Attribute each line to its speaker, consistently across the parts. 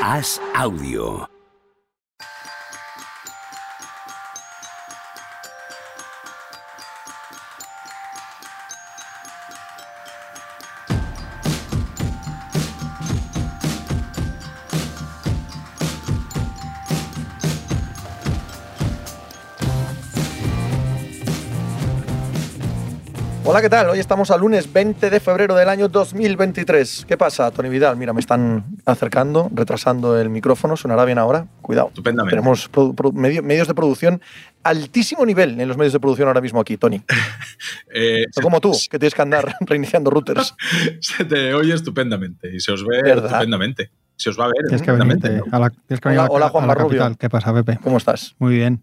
Speaker 1: Haz audio.
Speaker 2: Hola, ¿qué tal? Hoy estamos al lunes 20 de febrero del año 2023. ¿Qué pasa, Tony Vidal? Mira, me están acercando, retrasando el micrófono. ¿Sonará bien ahora? Cuidado.
Speaker 3: Estupendamente.
Speaker 2: Tenemos medios de producción, altísimo nivel en los medios de producción ahora mismo aquí, Tony.
Speaker 3: Eh,
Speaker 2: como tú, que tienes que andar reiniciando routers.
Speaker 3: se te oye estupendamente y se os ve
Speaker 2: ¿Verdad?
Speaker 3: estupendamente. Se os va a ver
Speaker 4: Tienes que
Speaker 3: estupendamente.
Speaker 4: venirte
Speaker 3: ¿no?
Speaker 4: a la, tienes que venir
Speaker 2: Hola,
Speaker 4: a la-
Speaker 2: hola,
Speaker 4: a
Speaker 2: Juan
Speaker 4: la
Speaker 2: Barrubio.
Speaker 4: capital. ¿Qué pasa, Pepe?
Speaker 2: ¿Cómo estás?
Speaker 4: Muy bien.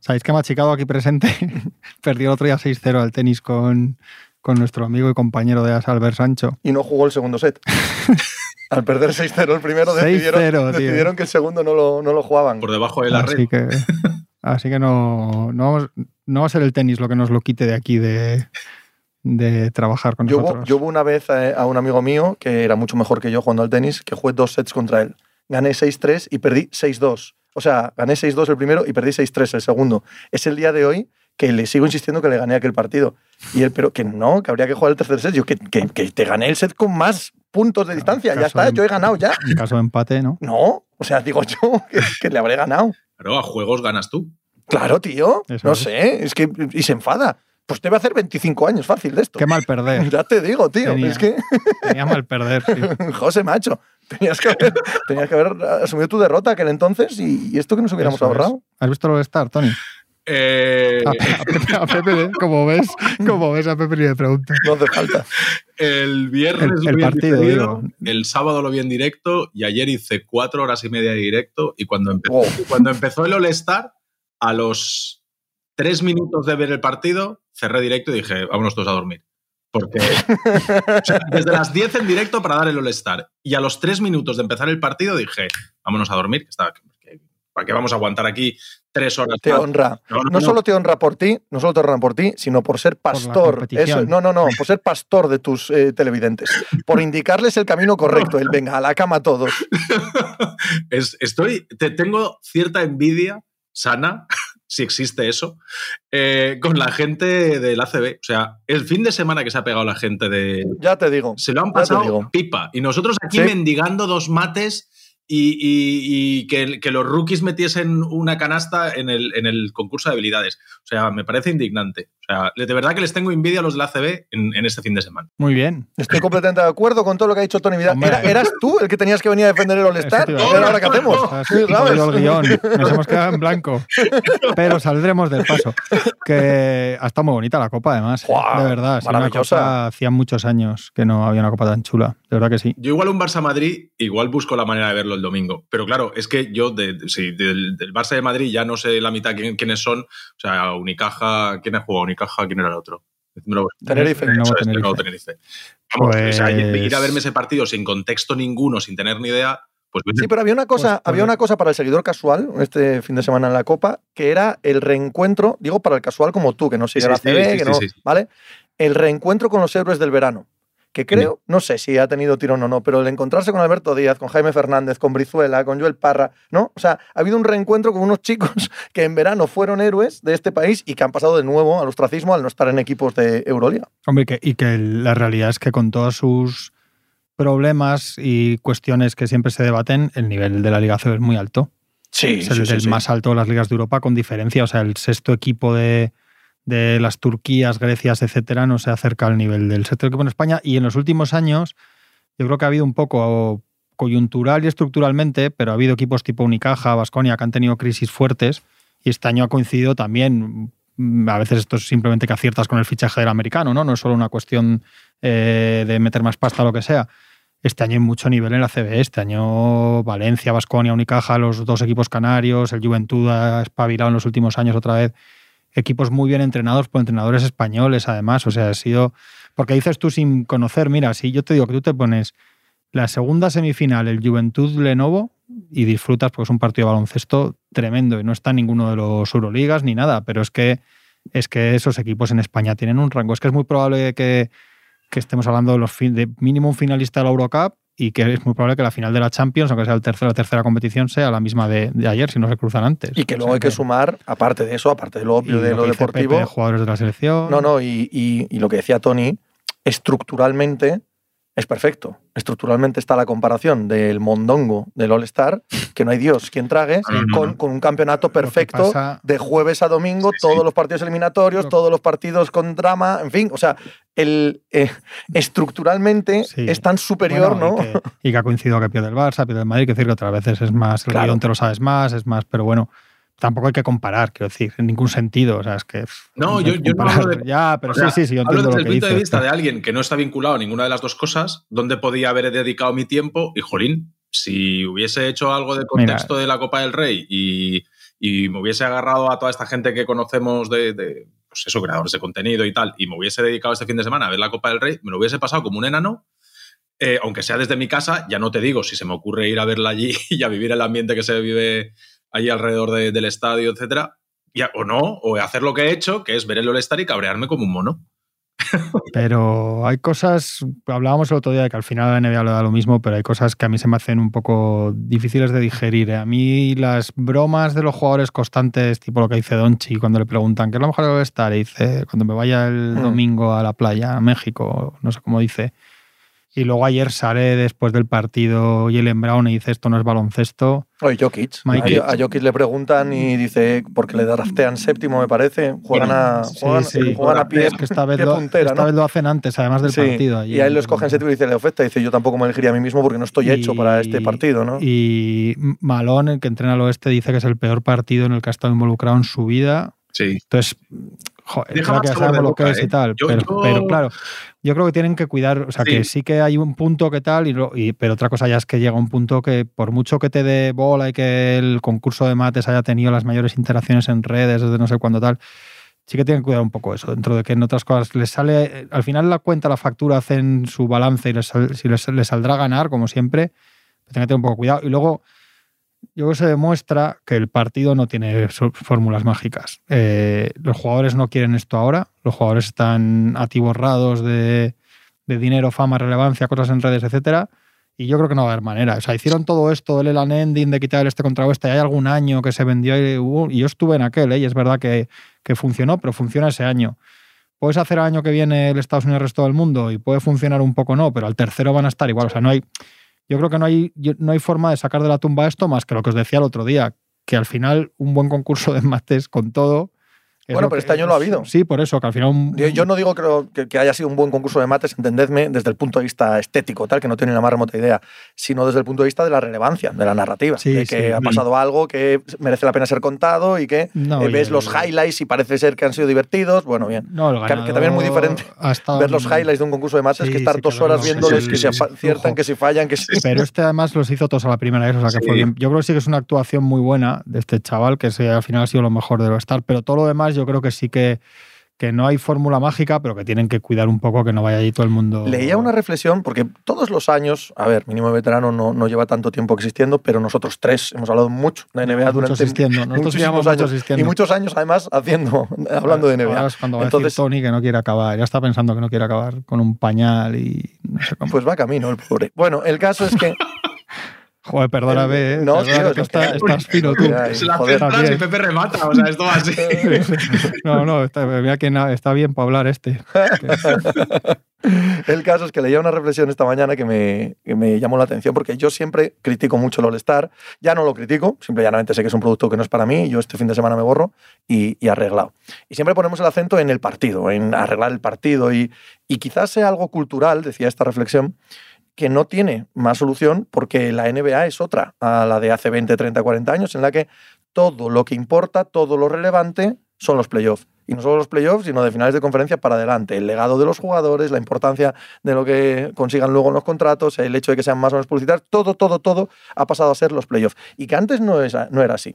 Speaker 4: ¿Sabéis que Machicado aquí presente perdió el otro día 6-0 al tenis con, con nuestro amigo y compañero de Asa, Albert Sancho?
Speaker 2: Y no jugó el segundo set. Al perder 6-0 el primero,
Speaker 4: 6-0,
Speaker 2: decidieron, que el segundo no lo, no lo jugaban.
Speaker 3: Por debajo de la
Speaker 4: Así
Speaker 3: red.
Speaker 4: que, así que no, no, vamos- no va a ser el tenis lo que nos lo quite de aquí de, de trabajar con
Speaker 2: Yo hubo,
Speaker 4: nosotros.
Speaker 2: yo hubo una vez eh, a un amigo mío que era mucho mejor que yo jugando al tenis, que jugué dos sets contra él. Gané 6-3 y perdí 6-2. O sea, gané 6-2 el primero y perdí 6-3 el segundo. Es el día de hoy que le sigo insistiendo que le gané aquel partido. Y él, pero que no, que habría que jugar el tercer set. Yo, que, que- que te gané el set con más puntos de distancia. Ya está,
Speaker 4: de-
Speaker 2: yo he ganado ya.
Speaker 4: En caso de empate, ¿no?
Speaker 2: No, o sea, digo yo que, que le habré ganado.
Speaker 3: Pero a juegos ganas tú.
Speaker 2: Claro, tío.
Speaker 4: Eso
Speaker 2: no
Speaker 4: es.
Speaker 2: sé, es que. Y se enfada. Pues debe hacer 25 años fácil de esto.
Speaker 4: Qué mal perder.
Speaker 2: Ya te digo, tío.
Speaker 4: Tenía.
Speaker 2: Es que.
Speaker 4: Tenía mal perder. sí.
Speaker 2: José, macho, tenías que, haber, tenías que haber asumido tu derrota aquel entonces y, y esto que nos hubiéramos
Speaker 4: Eso es.
Speaker 2: ahorrado.
Speaker 4: ¿Has visto lo de Star, Tony?
Speaker 3: Eh,
Speaker 4: A, a Pepe, a Pepe, ¿eh? como ves, como ves a Pepe ni le pregunto.
Speaker 2: No hace falta.
Speaker 3: el viernes
Speaker 4: El-
Speaker 3: lo
Speaker 4: el
Speaker 3: vi en
Speaker 4: partido, digo.
Speaker 3: el sábado lo vi en directo y ayer hice cuatro horas y media de directo y cuando empezó, cuando empezó el All-Star, a los tres minutos de ver el partido, cerré directo y dije, vámonos todos a dormir. Porque o sea, desde las 10 en directo para dar el All-Star y a los tres minutos de empezar el partido dije, vámonos a dormir, que está, ¿para qué vamos a aguantar aquí tres horas?
Speaker 2: Te
Speaker 3: más?
Speaker 2: honra.
Speaker 3: No, no,
Speaker 2: No
Speaker 3: no.
Speaker 2: solo te honra por ti, no solo te honra por ti, sino por ser pastor. Eso, no, no, no, por ser pastor de tus eh, televidentes. Por indicarles el camino correcto. El venga, a la cama todos.
Speaker 3: Es- estoy, te, tengo cierta envidia sana, si existe eso, eh, con la gente del ACB. O sea, el fin de semana que se ha pegado la gente de...
Speaker 2: Ya te digo.
Speaker 3: Se lo han pasado pipa. Y nosotros aquí
Speaker 2: Sí.
Speaker 3: mendigando dos mates y, y- y que, que los rookies metiesen una canasta en el, en el concurso de habilidades. O sea, me parece indignante. O sea, de verdad que les tengo envidia a los del ACB en, en este fin de semana.
Speaker 4: Muy bien.
Speaker 2: Estoy completamente de acuerdo con todo lo que ha dicho Tony Vidal.
Speaker 4: Hombre.
Speaker 2: Era- ¿Eras tú el que tenías que venir a defender el All-Star?
Speaker 4: Eso te iba a
Speaker 2: ¿Y
Speaker 4: decir.
Speaker 2: ahora qué hacemos?
Speaker 4: El guion. Nos hemos quedado en blanco. Pero saldremos del paso. Que ha estado muy bonita la copa, además. ¿eh? De verdad.
Speaker 2: maravillosa.
Speaker 4: copa- hacía muchos años que no había una copa tan chula. De verdad que sí.
Speaker 3: Yo igual un Barça-Madrid, igual busco la manera de verlo el domingo. Pero claro, es que yo de, de- sí, del, del Barça de Madrid ya no sé la mitad quién- quiénes son. O sea, Unicaja, ¿quién ha jugado Unicaja? ¿Quién era el otro?
Speaker 2: Tenerife.
Speaker 4: Tenerife.
Speaker 3: Vamos, o sea,
Speaker 4: Pues-
Speaker 3: ir a verme ese partido sin contexto ninguno, sin tener ni idea, pues
Speaker 2: Sí, pero había una cosa,
Speaker 4: Pues, pues-
Speaker 2: había una cosa para el seguidor casual este fin de semana en la Copa, que era el reencuentro, digo para el casual como tú, que no sigue
Speaker 3: Sí,
Speaker 2: la
Speaker 3: sí,
Speaker 2: CB,
Speaker 3: sí,
Speaker 2: que
Speaker 3: sí,
Speaker 2: no,
Speaker 3: sí.
Speaker 2: ¿vale? El reencuentro con los héroes del verano. Que creo, no sé si ha tenido tirón o no, pero el encontrarse con Alberto Díaz, con Jaime Fernández, con Brizuela, con Joel Parra, ¿no? O sea, ha habido un reencuentro con unos chicos que en verano fueron héroes de este país y que han pasado de nuevo al ostracismo al no estar en equipos de Euroliga.
Speaker 4: Hombre, y que, y que la realidad es que con todos sus problemas y cuestiones que siempre se debaten, el nivel de la Liga CB es muy alto.
Speaker 2: Sí,
Speaker 4: es el del más alto de las ligas de Europa con diferencia. O sea, el sexto equipo de, de las Turquías, Grecias, etcétera, no se acerca al nivel del sexto equipo en España. Y en los últimos años, yo creo que ha habido un poco coyuntural y estructuralmente, pero ha habido equipos tipo Unicaja, Vasconia, que han tenido crisis fuertes. Y este año ha coincidido también. mm, A veces esto es simplemente que aciertas con el fichaje del americano, ¿no? No es solo una cuestión eh, de meter más pasta o lo que sea. Este año hay mucho nivel en la CB. Este año Valencia, Vasconia, Unicaja, los dos equipos canarios, el Juventud ha espabilado en los últimos años otra vez. Equipos muy bien entrenados por entrenadores españoles, además. O sea, ha sido. Porque dices tú sin conocer, mira, si yo te digo que tú te pones la segunda semifinal, el Juventud Lenovo, y disfrutas porque es un partido de baloncesto tremendo y no está en ninguno de los Euroligas ni nada, pero es que, es que esos equipos en España tienen un rango. Es que es muy probable que, que estemos hablando de de mínimo un finalista de la Eurocup y que es muy probable que la final de la Champions, aunque sea el tercero, la tercera competición, sea la misma de, de ayer, si no se cruzan antes.
Speaker 2: Y que
Speaker 4: O
Speaker 2: luego
Speaker 4: sea
Speaker 2: hay que sumar, aparte de eso, aparte de lo
Speaker 4: y
Speaker 2: obvio de lo,
Speaker 4: que dice
Speaker 2: deportivo.
Speaker 4: Pepe de jugadores de la selección.
Speaker 2: No, no, y, y- y lo que decía Tony, estructuralmente es perfecto. Estructuralmente está la comparación del mondongo del All-Star, que no hay Dios quien trague,
Speaker 3: no.
Speaker 2: con, un campeonato perfecto
Speaker 4: pasa-
Speaker 2: de jueves a domingo,
Speaker 3: Sí, sí.
Speaker 2: todos los partidos eliminatorios,
Speaker 4: Lo-
Speaker 2: todos los partidos con drama, en fin, o sea, el, eh, estructuralmente es tan superior,
Speaker 4: Bueno,
Speaker 2: ¿no?
Speaker 4: Y que, y que ha coincidido que pierde el Barça, pierde el Madrid, que decir que otras veces es más, el
Speaker 2: Claro.
Speaker 4: guion te lo sabes más, es más, pero bueno, tampoco hay que comparar, quiero decir, en ningún sentido. O sea, es que.
Speaker 3: No, yo- yo no hablo de-
Speaker 4: Ya, pero
Speaker 3: O sea,
Speaker 4: sí, sí, sí, yo
Speaker 3: Hablo
Speaker 4: entiendo
Speaker 3: desde
Speaker 4: lo
Speaker 3: el
Speaker 4: que
Speaker 3: punto de vista de alguien que no está vinculado a ninguna de las dos cosas, donde podía haber dedicado mi tiempo y, jolín, si hubiese hecho algo de contexto de la Copa del Rey y, y me hubiese agarrado a toda esta gente que conocemos de, de, pues eso, creadores de contenido y tal, y me hubiese dedicado este fin de semana a ver la Copa del Rey, me lo hubiese pasado como un enano. eh, aunque sea desde mi casa, ya no te digo si se me ocurre ir a verla allí y a vivir el ambiente que se vive allí alrededor de- del estadio, etcétera, o no, o hacer lo que he hecho, que es ver el All-Star y cabrearme como un mono.
Speaker 4: Pero hay cosas, hablábamos el otro día de que al final la NBA le da lo mismo, pero hay cosas que a mí se me hacen un poco difíciles de digerir. ¿eh? A mí las bromas de los jugadores constantes, tipo lo que dice Donchi cuando le preguntan qué es lo mejor de estar, y dice cuando me vaya el
Speaker 2: Mm.
Speaker 4: domingo a la playa, a México, no sé cómo dice. Y luego ayer sale después del partido Jalen Brown y dice esto no es baloncesto.
Speaker 2: Oye, Jokic.
Speaker 4: Mike-
Speaker 2: A, a Jokic le preguntan y dice, porque le draftean séptimo, me parece, juegan a,
Speaker 4: Sí,
Speaker 2: juegan,
Speaker 4: sí.
Speaker 2: juegan a pie,
Speaker 4: Es que esta vez,
Speaker 2: pie
Speaker 4: lo,
Speaker 2: puntera,
Speaker 4: esta
Speaker 2: ¿no?
Speaker 4: vez lo hacen antes, además del
Speaker 2: Sí,
Speaker 4: partido.
Speaker 2: Y a él lo escogen séptimo y dice, le ofesta, dice, yo tampoco me elegiría a mí mismo porque no estoy hecho para este partido, ¿no?
Speaker 4: Y Malone, el que entrena al oeste, dice que es el peor partido en el que ha estado involucrado en su vida.
Speaker 3: Sí.
Speaker 4: Entonces, joder,
Speaker 3: Deja
Speaker 4: claro que sabemos lo que es
Speaker 3: ¿eh?
Speaker 4: y tal.
Speaker 3: Yo-
Speaker 4: pero,
Speaker 3: yo-
Speaker 4: pero, claro, yo creo que tienen que cuidar, o sea,
Speaker 3: Sí.
Speaker 4: que sí que hay un punto que tal, y, lo- y- pero otra cosa ya es que llega un punto que por mucho que te dé bola y que el concurso de mates haya tenido las mayores interacciones en redes desde no sé cuándo tal, sí que tienen que cuidar un poco eso, dentro de que en otras cosas les sale, al final la cuenta, la factura, hacen su balance y les, si les, les saldrá a ganar, como siempre, pues tienen que tener un poco cuidado. Y luego, yo creo se demuestra que el partido no tiene fórmulas mágicas. Eh, los jugadores no quieren esto ahora, los jugadores están atiborrados de, de dinero, fama, relevancia, cosas en redes, etcétera. Y yo creo que no va a haber manera. O sea, hicieron todo esto, el Elan Ending, de quitar este contra oeste. Hay algún año que se vendió y, yo estuve en aquel, ¿eh? y es verdad que, que funcionó, pero funciona ese año. Puedes hacer el año que viene el Estados Unidos el resto del mundo y puede funcionar un poco, no, pero al tercero van a estar igual. O sea, no hay. Yo creo que no hay, no hay forma de sacar de la tumba esto más que lo que os decía el otro día, que al final un buen concurso de mates con todo. Es
Speaker 2: Bueno, pero este año lo ha habido.
Speaker 4: Sí, por eso, que al final. un-
Speaker 2: Yo, yo no digo que, que- haya sido un buen concurso de mates, entendedme, desde el punto de vista estético, tal, que no tiene la más remota idea, sino desde el punto de vista de la relevancia, de la narrativa,
Speaker 4: Sí,
Speaker 2: de que
Speaker 4: sí.
Speaker 2: ha pasado algo que merece la pena ser contado y que
Speaker 4: No,
Speaker 2: eh, ves los highlights y parece ser que han sido divertidos. Bueno, bien.
Speaker 4: No, el
Speaker 2: Que- que también es muy diferente ver los highlights de un concurso de mates
Speaker 4: Sí,
Speaker 2: que estar dos horas viéndoles que se aciertan, que si fallan, que si...
Speaker 4: Pero este además los hizo todos a la primera vez, o sea que fue bien. Yo creo que sí que es una actuación muy buena de este chaval, que al final ha sido lo mejor de lo estar. Pero todo lo demás yo creo que sí que, que no hay fórmula mágica, pero que tienen que cuidar un poco que no vaya allí todo el mundo.
Speaker 2: Leía una reflexión, porque todos los años, a ver, mínimo veterano no, no lleva tanto tiempo existiendo, pero nosotros tres hemos hablado mucho de NBA
Speaker 4: Mucho
Speaker 2: durante
Speaker 4: asistiendo. Nosotros
Speaker 2: muchísimos años.
Speaker 4: asistiendo.
Speaker 2: Y muchos años además haciendo, hablando de
Speaker 4: Ahora
Speaker 2: NBA.
Speaker 4: es cuando va a decir Tony que no quiere acabar. Ya está pensando que no quiere acabar con un pañal y no sé cómo.
Speaker 2: Pues va camino el pobre. Bueno, el caso es que...
Speaker 4: Joder, perdóname, ¿eh?
Speaker 2: No,
Speaker 4: Perdona,
Speaker 2: tío,
Speaker 4: que
Speaker 2: es
Speaker 4: está-
Speaker 2: que-
Speaker 4: estás fino tú.
Speaker 2: Ay,
Speaker 3: Se la
Speaker 2: joder,
Speaker 3: hace atrás y. Pepe remata. O sea, esto va así.
Speaker 4: No, no, está, mira que na- está bien para hablar este.
Speaker 2: El caso es que leía una reflexión esta mañana que me, que me llamó la atención porque yo siempre critico mucho el All-Star. Ya no lo critico, simple y llanamente sé que es un producto que no es para mí. Yo este fin de semana me borro y, y arreglado. Y siempre ponemos el acento en el partido, en arreglar el partido. Y, y quizás sea algo cultural, decía esta reflexión, que no tiene más solución porque la NBA es otra a la de hace 20, 30, 40 años, en la que todo lo que importa, todo lo relevante son los playoffs. Y no solo los playoffs, sino de finales de conferencia para adelante. El legado de los jugadores, la importancia de lo que consigan luego en los contratos, el hecho de que sean más o menos publicitarios, todo, todo, todo ha pasado a ser los playoffs. Y que antes no, era así.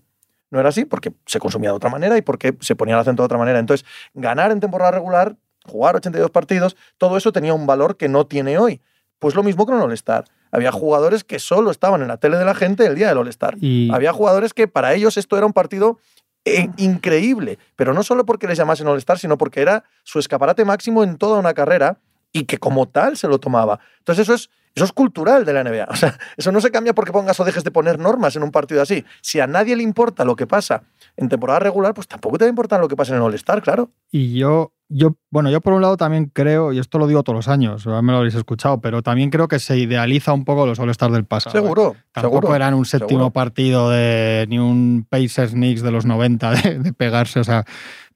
Speaker 2: No era así porque se consumía de otra manera y porque se ponía el acento de otra manera. Entonces, ganar en temporada regular, jugar 82 partidos, todo eso tenía un valor que no tiene hoy. Pues lo mismo que en el All-Star. Había jugadores que solo estaban en la tele de la gente el día del All-Star.
Speaker 4: Y,
Speaker 2: Había jugadores que para ellos esto era un partido eh, increíble, pero no solo porque les llamasen All-Star, sino porque era su escaparate máximo en toda una carrera y que como tal se lo tomaba. Entonces eso es, eso es cultural de la NBA. O sea, eso no se cambia porque pongas o dejes de poner normas en un partido así. Si a nadie le importa lo que pasa en temporada regular, pues tampoco te va a importar lo que pasa en el All-Star, claro.
Speaker 4: Y yo, yo, bueno, yo por un lado también creo, y esto lo digo todos los años, me lo habéis escuchado, pero también creo que se idealiza un poco los All-Stars del pasado.
Speaker 2: Seguro.
Speaker 4: ¿eh? Tampoco
Speaker 2: seguro,
Speaker 4: eran un séptimo
Speaker 2: seguro.
Speaker 4: partido de ni un Pacers Knicks de los 90 de, de pegarse, o sea,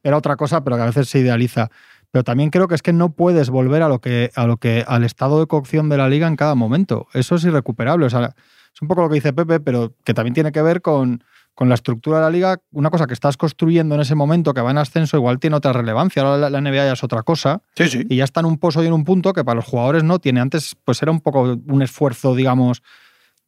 Speaker 4: era otra cosa, pero que a veces se idealiza. Pero también creo que es que no puedes volver a lo que, a lo que, al estado de cocción de la liga en cada momento. Eso es irrecuperable. O sea, es un poco lo que dice Pepe, pero que también tiene que ver con, con la estructura de la liga. Una cosa que estás construyendo en ese momento que va en ascenso, igual tiene otra relevancia. Ahora la, la NBA ya es otra cosa.
Speaker 2: Sí, sí.
Speaker 4: Y ya está en un pozo y en un punto que para los jugadores no tiene. Antes, pues era un poco un esfuerzo, digamos,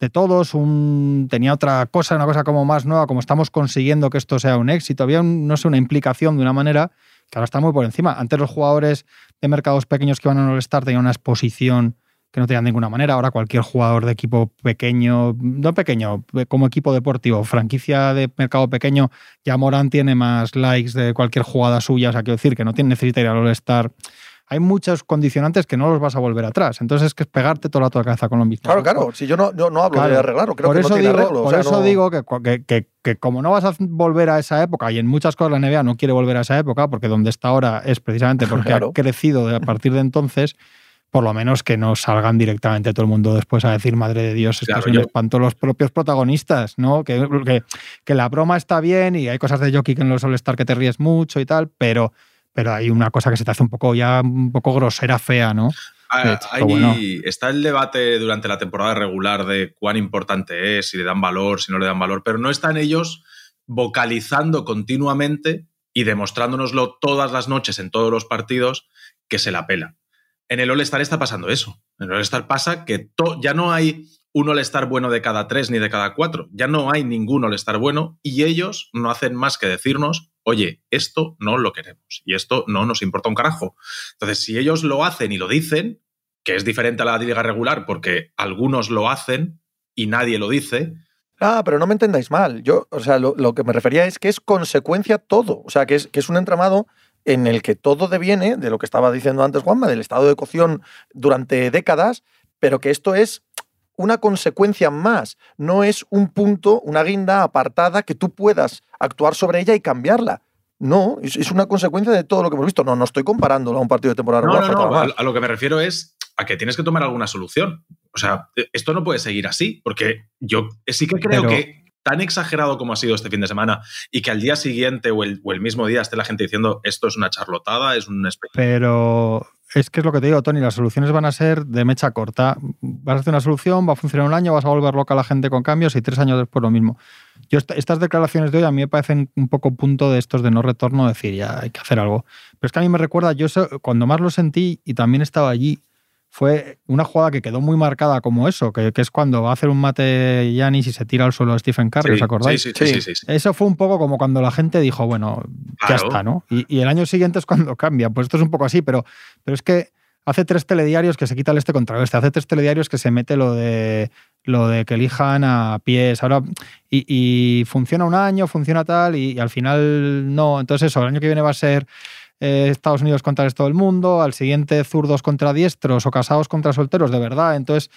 Speaker 4: de todos, un, tenía otra cosa, una cosa como más nueva, como estamos consiguiendo que esto sea un éxito. Había, un, no sé, una implicación de una manera que ahora está muy por encima. Antes los jugadores de mercados pequeños que iban a All-Star tenían una exposición que no tenían de ninguna manera. Ahora cualquier jugador de equipo pequeño, no pequeño, como equipo deportivo, franquicia de mercado pequeño, ya Morán tiene más likes de cualquier jugada suya. O sea, quiero decir que no tiene, necesita ir al All-Star. Hay muchos condicionantes que no los vas a volver atrás. Entonces es que es pegarte toda la cabeza con lo mismo.
Speaker 2: Claro, claro. Si yo no, yo no hablo
Speaker 4: Claro.
Speaker 2: de arreglarlo, creo
Speaker 4: por
Speaker 2: que
Speaker 4: eso
Speaker 2: no tiene
Speaker 4: digo,
Speaker 2: arreglo. o
Speaker 4: por
Speaker 2: sea,
Speaker 4: eso
Speaker 2: no-
Speaker 4: digo que, que- que- que como no vas a volver a esa época, y en muchas cosas la NBA no quiere volver a esa época, porque donde está ahora es precisamente porque
Speaker 2: Claro.
Speaker 4: ha crecido a partir de entonces, por lo menos que no salgan directamente todo el mundo después a decir, madre de Dios, esto
Speaker 3: Claro,
Speaker 4: es un
Speaker 3: yo-
Speaker 4: espanto los propios protagonistas, ¿no? Que, que, que la broma está bien y hay cosas de jockey que en los All-Star que te ríes mucho y tal, pero, pero hay una cosa que se te hace un poco ya un poco grosera, fea, ¿no?
Speaker 3: Ah,
Speaker 4: hecho,
Speaker 3: ahí
Speaker 4: bueno.
Speaker 3: está el debate durante la temporada regular de cuán importante es, si le dan valor, si no le dan valor, pero no están ellos vocalizando continuamente y demostrándonoslo todas las noches en todos los partidos que se la pela. En el All-Star está pasando eso. En el All-Star pasa que ya no hay un All-Star bueno de cada tres ni de cada cuatro. Ya no hay ningún All-Star bueno y ellos no hacen más que decirnos, oye, esto no lo queremos y esto no nos importa un carajo. Entonces, si ellos lo hacen y lo dicen, que es diferente a la liga regular porque algunos lo hacen y nadie lo dice,
Speaker 2: Ah, pero no me entendáis mal. Yo, o sea, lo, lo que me refería es que es consecuencia todo. O sea, que es, que es un entramado en el que todo deviene de lo que estaba diciendo antes Juanma, del estado de cocción durante décadas, pero que esto es una consecuencia más, no es un punto, una guinda apartada que tú puedas actuar sobre ella y cambiarla. No, es, una consecuencia de todo lo que hemos visto. No, no estoy comparándolo a un partido de temporada
Speaker 3: No,
Speaker 2: regular.
Speaker 3: no, no. A, lo que me refiero es a que tienes que tomar alguna solución. O sea, esto no puede seguir así, porque yo sí que creo
Speaker 4: Pero-
Speaker 3: que tan exagerado como ha sido este fin de semana y que al día siguiente o el, o el mismo día esté la gente diciendo esto es una charlotada, es un.
Speaker 4: Pero es que es lo que te digo, Tony, las soluciones van a ser de mecha corta. Vas a hacer una solución, va a funcionar un año, vas a volver loca a la gente con cambios y tres años después lo mismo. Yo esta- estas declaraciones de hoy a mí me parecen un poco punto de estos de no retorno, decir ya hay que hacer algo. Pero es que a mí me recuerda, yo cuando más lo sentí y también estaba allí, fue una jugada que quedó muy marcada como eso, que, que es cuando va a hacer un mate Yanis y se tira al suelo a Stephen Curry, ¿os acordáis?
Speaker 3: Sí, sí, sí,
Speaker 2: Sí.
Speaker 3: sí, sí.
Speaker 4: Eso fue un poco como cuando la gente dijo, bueno, ya está, ¿no? Y, y el año siguiente es cuando cambia. Pues esto es un poco así, pero, pero es que hace tres telediarios que se quita el este contra el este, hace tres telediarios que se mete lo de lo de que elijan a pies. Ahora, y, y funciona un año, funciona tal, y, y al final no. Entonces, eso, el año que viene va a ser eh, Estados Unidos contra el resto del mundo, al siguiente zurdos contra diestros o casados contra solteros, de verdad. Entonces,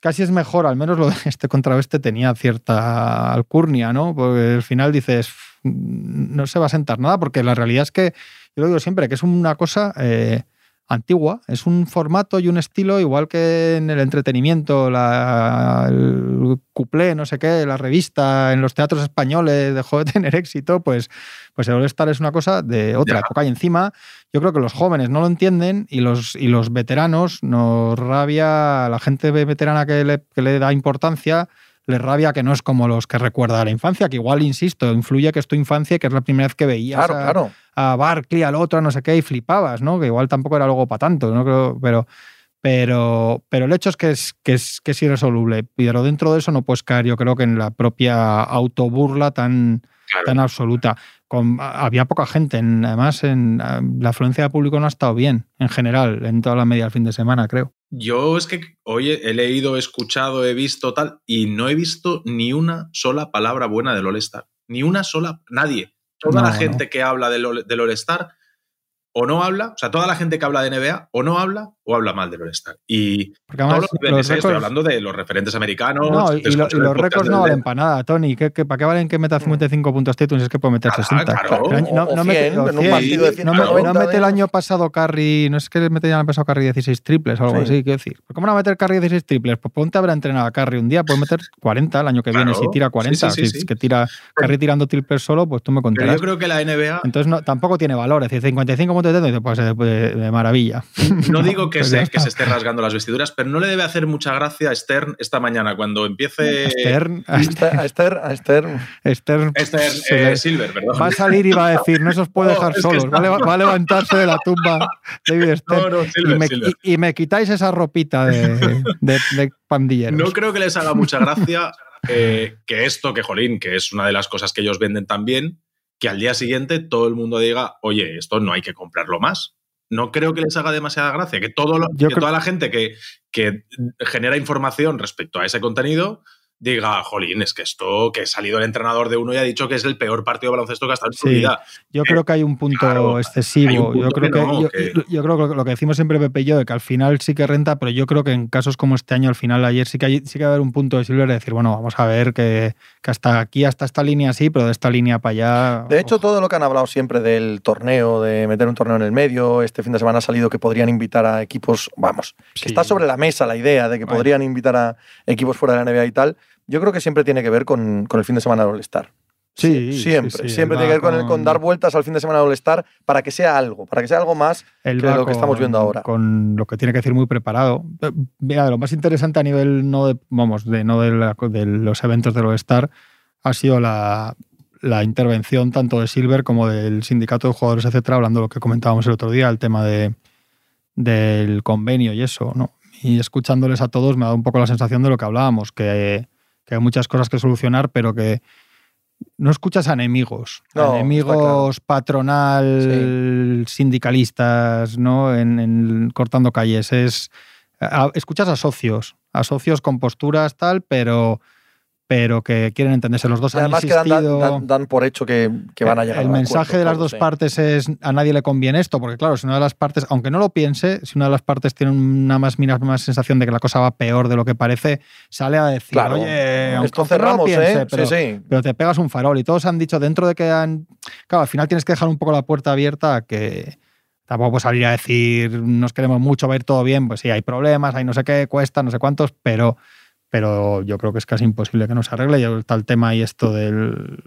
Speaker 4: casi es mejor, al menos lo de este contra oeste tenía cierta alcurnia, ¿no? Porque al final dices, no se va a sentar nada, porque la realidad es que, yo lo digo siempre, que es una cosa eh, antigua, es un formato y un estilo, igual que en el entretenimiento, la, el cuplé, no sé qué, la revista, en los teatros españoles dejó de tener éxito, pues, pues el All-Star es una cosa de otra época. Y encima, yo creo que los jóvenes no lo entienden y los, y los veteranos nos rabia, la gente veterana que le, que le da importancia, le rabia que no es como los que recuerda a la infancia, que igual, insisto, influye que es tu infancia y que es la primera vez que veías
Speaker 2: Claro,
Speaker 4: a,
Speaker 2: claro.
Speaker 4: a Barkley, al otro, no sé qué, y flipabas, ¿no? Que igual tampoco era luego para tanto, ¿no? Creo, pero, pero, pero el hecho es que es, que es que es irresoluble. Pero dentro de eso no puedes caer, yo creo que en la propia autoburla tan,
Speaker 3: Claro.
Speaker 4: tan absoluta. Con, había poca gente, en- además en, la afluencia de público no ha estado bien, en general, en toda la media del fin de semana, creo.
Speaker 3: Yo es que, oye, he leído, he escuchado, he visto tal, y no he visto ni una sola palabra buena del All-Star. Ni una sola, nadie. Toda
Speaker 4: No,
Speaker 3: la
Speaker 4: no.
Speaker 3: gente que habla del, del All-Star o no habla, o sea, toda la gente que habla de NBA o no habla o habla mal del All-Star. Y
Speaker 4: además,
Speaker 3: todos los niveles,
Speaker 4: los
Speaker 3: estoy hablando de los referentes americanos.
Speaker 4: No, y, lo- los récords no valen para nada, Tony. ¿Qué, qué- ¿Para qué valen que meta 55 puntos Tatum si es que puede meter
Speaker 3: Ah,
Speaker 4: 60?
Speaker 3: claro.
Speaker 4: El año-
Speaker 2: O- o
Speaker 4: mete-
Speaker 2: 100
Speaker 4: o
Speaker 2: en un
Speaker 4: 100.
Speaker 2: partido de
Speaker 4: No, me-
Speaker 2: 190
Speaker 4: no mete el
Speaker 2: de-
Speaker 4: año pasado Curry, no es que le mete el año pasado Curry 16 triples o algo
Speaker 2: Sí.
Speaker 4: así, quiero decir. ¿Cómo no va a meter Curry 16 triples? Pues ponte a haber entrenado a Curry un día, puede meter 40 el año que viene si tira 40.
Speaker 3: Sí, sí, sí,
Speaker 4: si
Speaker 3: sí.
Speaker 4: es que tira Curry tirando triples solo, pues tú me
Speaker 3: Pero
Speaker 4: contarás.
Speaker 3: yo creo que la NBA,
Speaker 4: Entonces no, tampoco tiene valor, es decir, 55 puntos de Tatum, pues de, de- de maravilla.
Speaker 3: no digo que,
Speaker 4: pues
Speaker 3: se,
Speaker 4: ya
Speaker 3: que se esté rasgando las vestiduras, pero no le debe hacer mucha gracia a Stern esta mañana cuando empiece.
Speaker 4: Stern,
Speaker 2: A Esther, a
Speaker 4: Stern
Speaker 3: Stern
Speaker 4: se
Speaker 3: eh,
Speaker 4: le-
Speaker 3: Silver, perdón.
Speaker 4: Va a salir y va a decir, no se os puede
Speaker 3: No,
Speaker 4: dejar
Speaker 3: que
Speaker 4: solos.
Speaker 3: está-
Speaker 4: Va, a leva- va a levantarse de la tumba David Stern.
Speaker 3: No, no, Silver,
Speaker 4: y, me,
Speaker 3: Silver.
Speaker 4: y- y me quitáis esa ropita de, de, de pandilleros.
Speaker 3: No creo que les haga mucha gracia eh, que esto, que jolín, que es una de las cosas que ellos venden también, que al día siguiente todo el mundo diga, oye, esto no hay que comprarlo más. No creo que les haga demasiada gracia, que, todo lo- que
Speaker 4: creo-
Speaker 3: toda la gente que, que genera información respecto a ese contenido diga, jolín, es que esto, que ha salido el entrenador de uno y ha dicho que es el peor partido de baloncesto que ha estado en su
Speaker 4: Sí.
Speaker 3: vida.
Speaker 4: Yo creo que hay un punto
Speaker 3: claro,
Speaker 4: excesivo.
Speaker 3: hay un punto
Speaker 4: yo creo
Speaker 3: que
Speaker 4: que,
Speaker 3: no,
Speaker 4: yo,
Speaker 3: que-
Speaker 4: yo creo que lo que decimos siempre Pepe y yo, de que al final sí que renta, pero yo creo que en casos como este año, al final ayer sí que hay, sí que va a haber un punto de Silver de decir, bueno, vamos a ver que, que hasta aquí, hasta esta línea sí, pero de esta línea para allá.
Speaker 2: De hecho,
Speaker 4: ojo.
Speaker 2: todo lo que han hablado siempre del torneo, de meter un torneo en el medio, este fin de semana ha salido que podrían invitar a equipos, vamos, que está sobre la mesa la idea de que podrían invitar a equipos fuera de la NBA y tal. Yo creo que siempre tiene que ver con, con el fin de semana del All-Star.
Speaker 4: Sí, sí,
Speaker 2: siempre.
Speaker 4: sí,
Speaker 2: siempre tiene que ver con, el- con dar vueltas al fin de semana del All-Star para que sea algo, para que sea algo más
Speaker 4: Él
Speaker 2: que lo que estamos viendo ahora.
Speaker 4: Con lo que tiene que decir muy preparado. Eh, Mira, lo más interesante a nivel no de, vamos, de, no de, la- de los eventos del All-Star ha sido la, la intervención tanto de Silver como del sindicato de jugadores, etcétera, hablando de lo que comentábamos el otro día, el tema de, del convenio y eso, ¿no? Y escuchándoles a todos me ha dado un poco la sensación de lo que hablábamos, que, que hay muchas cosas que solucionar, pero que no escuchas a enemigos.
Speaker 2: No, está
Speaker 4: enemigos patronal, sindicalistas, ¿no? En, en- cortando calles. Es, a- escuchas a socios, a socios con posturas tal, pero, pero que quieren entenderse. Los dos
Speaker 2: Y
Speaker 4: han
Speaker 2: además que dan,
Speaker 4: insistido.
Speaker 2: dan- dan por hecho que, que van a llegar.
Speaker 4: El
Speaker 2: a
Speaker 4: mensaje
Speaker 2: acuerdo
Speaker 4: de las dos
Speaker 2: sí.
Speaker 4: partes es a nadie le conviene esto, porque claro, si una de las partes, aunque no lo piense, si una de las partes tiene una más, más sensación de que la cosa va peor de lo que parece, sale a decir,
Speaker 2: Claro.
Speaker 4: oye,
Speaker 2: Esto
Speaker 4: no
Speaker 2: cerramos,
Speaker 4: piense,
Speaker 2: ¿eh?
Speaker 4: pero,
Speaker 2: sí, sí.
Speaker 4: pero te pegas un farol. Y todos han dicho, dentro de que han. Claro, al final tienes que dejar un poco la puerta abierta a que. Tampoco puedes salir a decir, nos queremos mucho, va a ir todo bien. Pues sí, hay problemas, hay no sé qué, cuesta, no sé cuántos, pero, pero yo creo que es casi imposible que no se arregle. Ya está el tema y esto del.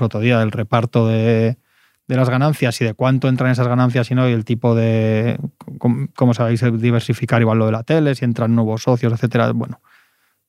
Speaker 4: otro día, del reparto de, de las ganancias y de cuánto entran esas ganancias y no, y el tipo de. cómo, cómo sabéis diversificar igual lo de la tele, si entran nuevos socios, etcétera. Bueno,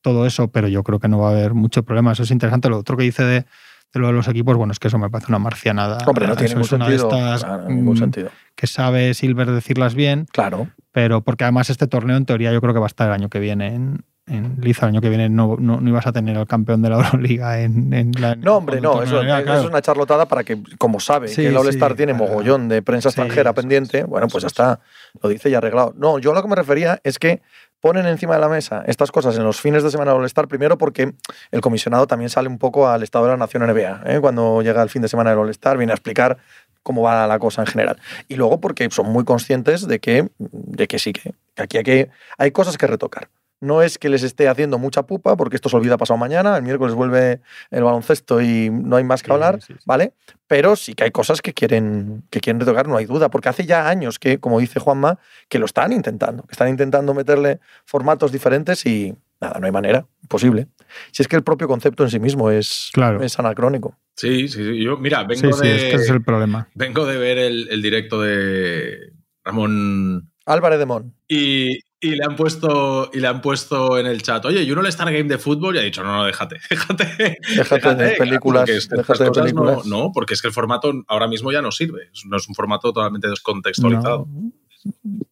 Speaker 4: todo eso, pero yo creo que no va a haber mucho problema. Eso es interesante. Lo otro que dice de, de lo de los equipos, bueno, es que eso me parece una marcianada.
Speaker 2: Hombre, no tiene
Speaker 4: Eso
Speaker 2: ningún
Speaker 4: es una de estas,
Speaker 2: Claro, ningún
Speaker 4: mm,
Speaker 2: sentido.
Speaker 4: que sabe Silver decirlas bien,
Speaker 2: Claro.
Speaker 4: pero porque además este torneo en teoría yo creo que va a estar el año que viene en, en Liza. El año que viene no, no, no ibas a tener al campeón de la Euroliga en, en la.
Speaker 2: No, hombre, no, eso, es una charlotada para que, como sabe
Speaker 4: Sí,
Speaker 2: que el All-Star
Speaker 4: sí,
Speaker 2: tiene mogollón de prensa
Speaker 4: Sí,
Speaker 2: extranjera pendiente,
Speaker 4: es,
Speaker 2: bueno, pues ya está, lo dice y arreglado. No, yo a lo que me refería es que ponen encima de la mesa estas cosas en los fines de semana del All-Star, primero porque el comisionado también sale un poco al Estado de la Nación NBA, ¿eh? cuando llega el fin de semana del All-Star, viene a explicar cómo va la cosa en general. Y luego porque son muy conscientes de que, de que sí, que aquí hay, que, hay cosas que retocar. No es que les esté haciendo mucha pupa, porque esto se olvida pasado mañana, el miércoles vuelve el baloncesto y no hay más que
Speaker 4: Sí,
Speaker 2: hablar,
Speaker 4: sí, sí.
Speaker 2: ¿vale? Pero sí que hay cosas que quieren, que quieren retocar, no hay duda, porque hace ya años que, como dice Juanma, que lo están intentando, que están intentando meterle formatos diferentes y nada, no hay manera, imposible. Si es que el propio concepto en sí mismo es,
Speaker 4: Claro.
Speaker 2: es anacrónico.
Speaker 3: Sí, sí, sí. Yo, mira, vengo,
Speaker 4: sí,
Speaker 3: de,
Speaker 4: es que ese es el problema.
Speaker 3: vengo de ver el, el directo de Ramón
Speaker 2: Álvarez de Mon.
Speaker 3: y, y le han puesto y le han puesto en el chat, oye, ¿y uno le Star Game de fútbol? Y ha dicho, no, no, déjate, déjate.
Speaker 2: Déjate de películas, déjate de
Speaker 3: no-. No, porque es que el formato ahora mismo ya no sirve. No es un formato totalmente descontextualizado.
Speaker 4: No,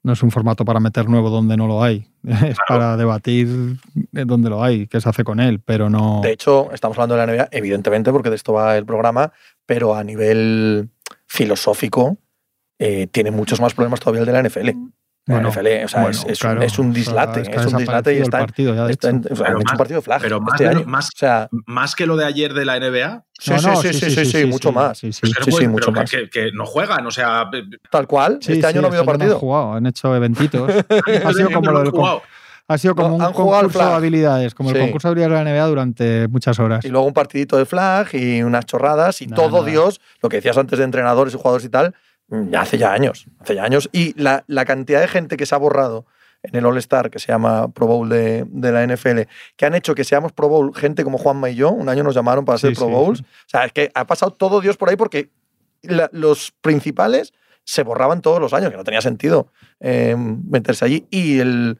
Speaker 4: no es un formato para meter nuevo donde no lo hay. Es para debatir donde lo hay, qué se hace con él, pero no.
Speaker 2: De hecho, estamos hablando de la NBA, evidentemente, porque de esto va el programa, pero a nivel filosófico eh, tiene muchos más problemas todavía el de la NFL. La
Speaker 4: Bueno,
Speaker 2: NFL, o sea,
Speaker 4: bueno,
Speaker 2: es, es
Speaker 4: claro,
Speaker 2: un, es un
Speaker 4: o sea,
Speaker 2: dislate,
Speaker 4: es que
Speaker 2: es,
Speaker 4: ha
Speaker 2: un dislate y está,
Speaker 4: partido ya, de
Speaker 2: está en-
Speaker 4: hecho.
Speaker 2: o sea,
Speaker 3: Pero
Speaker 2: han hecho
Speaker 3: más-
Speaker 2: un partido de flag
Speaker 3: pero más
Speaker 2: este
Speaker 3: de lo-
Speaker 2: año.
Speaker 3: más-
Speaker 2: o sea,
Speaker 3: Más que lo de ayer de la NBA.
Speaker 2: sí,
Speaker 4: No,
Speaker 2: sí,
Speaker 4: no,
Speaker 2: sí, sí, sí, sí, mucho más.
Speaker 4: sí, sí.
Speaker 3: Pues,
Speaker 2: mucho más.
Speaker 3: Que, que no juegan, o sea.
Speaker 2: Tal cual,
Speaker 4: Sí,
Speaker 2: este
Speaker 4: sí,
Speaker 2: año no ha habido
Speaker 4: este año
Speaker 2: partido.
Speaker 4: han jugado, han hecho eventitos. ha sido como lo
Speaker 3: han
Speaker 4: del ha sido como
Speaker 2: No,
Speaker 4: un concurso de habilidades, como
Speaker 2: Sí.
Speaker 4: el concurso de habilidades de la NBA durante muchas horas.
Speaker 2: Y luego un partidito de flag y unas chorradas y
Speaker 4: Nada,
Speaker 2: todo
Speaker 4: nada.
Speaker 2: Dios, lo que decías antes de entrenadores y jugadores y tal, ya hace ya años, hace ya años. Y la, la cantidad de gente que se ha borrado en el All-Star, que se llama Pro Bowl de, de la NFL, que han hecho que seamos Pro Bowl, gente como Juanma y yo, un año nos llamaron para
Speaker 4: Sí,
Speaker 2: ser Pro
Speaker 4: sí,
Speaker 2: Bowls.
Speaker 4: sí.
Speaker 2: O sea, es que ha pasado todo Dios por ahí porque la- los principales se borraban todos los años, que no tenía sentido eh, meterse allí. Y el,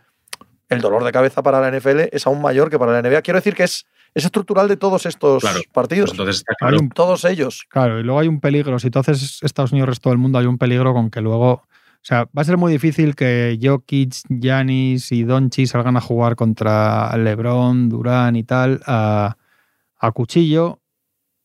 Speaker 2: el dolor de cabeza para la NFL es aún mayor que para la NBA. Quiero decir que es, es estructural de todos estos
Speaker 3: Claro,
Speaker 2: partidos.
Speaker 3: Pues entonces claro.
Speaker 4: un-
Speaker 2: todos ellos.
Speaker 4: Claro, y luego hay un peligro. Si tú haces Estados Unidos resto del mundo, hay un peligro con que luego. O sea, va a ser muy difícil que Jokic, Giannis y Doncic salgan a jugar contra LeBron, Durán y tal a, a cuchillo.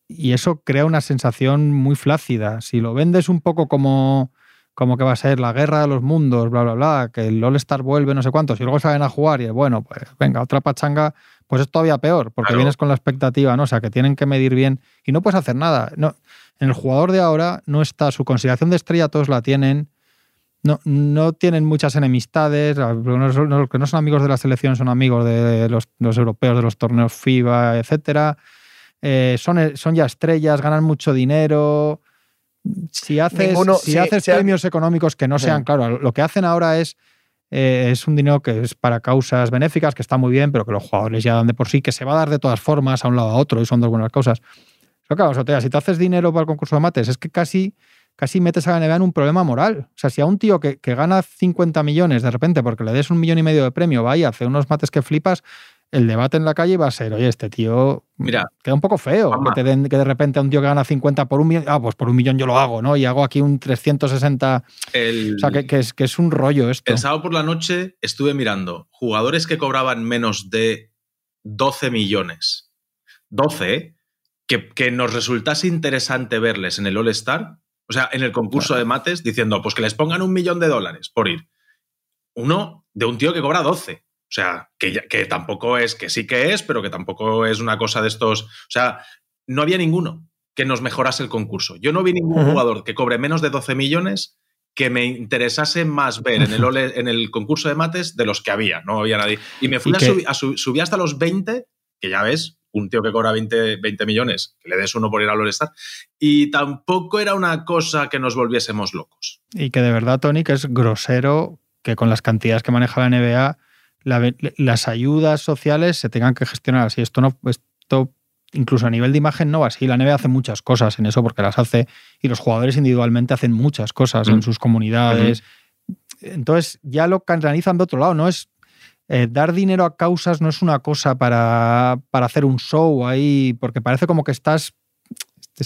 Speaker 4: Y eso crea una sensación muy flácida. Si lo vendes un poco como, como que va a ser la guerra de los mundos, bla, bla, bla, que el All-Star vuelve, no sé cuántos, y luego salen a jugar y es bueno, pues venga, otra pachanga, pues es todavía peor, porque
Speaker 3: Claro.
Speaker 4: vienes con la expectativa, ¿no? O sea, que tienen que medir bien y no puedes hacer nada. No, en el jugador de ahora no está, su consideración de estrella todos la tienen, no, no tienen muchas enemistades, los los que no son amigos de la selección son amigos de los, los europeos, de los torneos FIBA, etcétera. Eh, son, son ya estrellas, ganan mucho dinero. Si haces,
Speaker 2: Ninguno-
Speaker 4: si
Speaker 2: sí,
Speaker 4: haces
Speaker 2: sí,
Speaker 4: premios económicos que no sean, claro, lo que hacen ahora es, eh, es un dinero que es para causas benéficas, que está muy bien, pero que los jugadores ya dan de por sí, que se va a dar de todas formas a un lado a otro y son dos buenas causas. Pero claro, Sotea, si te haces dinero para el concurso de mates, es que casi, casi metes a la NBA en un problema moral. O sea, si a un tío que, que gana 50 millones de repente porque le des un millón y medio de premio, va y hace unos mates que flipas, el debate en la calle va a ser, oye, este tío
Speaker 3: Mira,
Speaker 4: queda un poco feo que, te den, que de repente a un tío que gana 50 por un millón, ah, pues por un millón yo lo hago, ¿no? Y hago aquí un 360,
Speaker 3: el,
Speaker 4: o sea, que, que es, que es un rollo esto.
Speaker 3: el sábado por la noche estuve mirando jugadores que cobraban menos de 12 millones. 12, ¿eh? Que, que nos resultase interesante verles en el All-Star, o sea, en el concurso de mates, diciendo, pues que les pongan un millón de dólares por ir. Uno de un tío que cobra 12. O sea, que, ya- que tampoco es, que sí que es, pero que tampoco es una cosa de estos. O sea, no había ninguno que nos mejorase el concurso. Yo no vi ningún jugador que cobre menos de 12 millones que me interesase más ver en el, ole- en el concurso de mates de los que había. No había nadie. Y me fui
Speaker 4: Y
Speaker 3: a, a su- subí hasta los 20, que ya ves, un tío que cobra 20, 20 millones, que le des uno por ir al All-Star. Y tampoco era una cosa que nos volviésemos locos.
Speaker 4: Y que de verdad, Tony, que es grosero que con las cantidades que maneja la NBA, la- las ayudas sociales se tengan que gestionar así. Esto no, esto incluso a nivel de imagen no va así. La NBA hace muchas cosas en eso porque las hace y los jugadores individualmente hacen muchas cosas
Speaker 3: Mm.
Speaker 4: en sus comunidades. Entonces ya lo canalizan de otro lado, no es eh, dar dinero a causas no es una cosa para, para hacer un show ahí, porque parece como que estás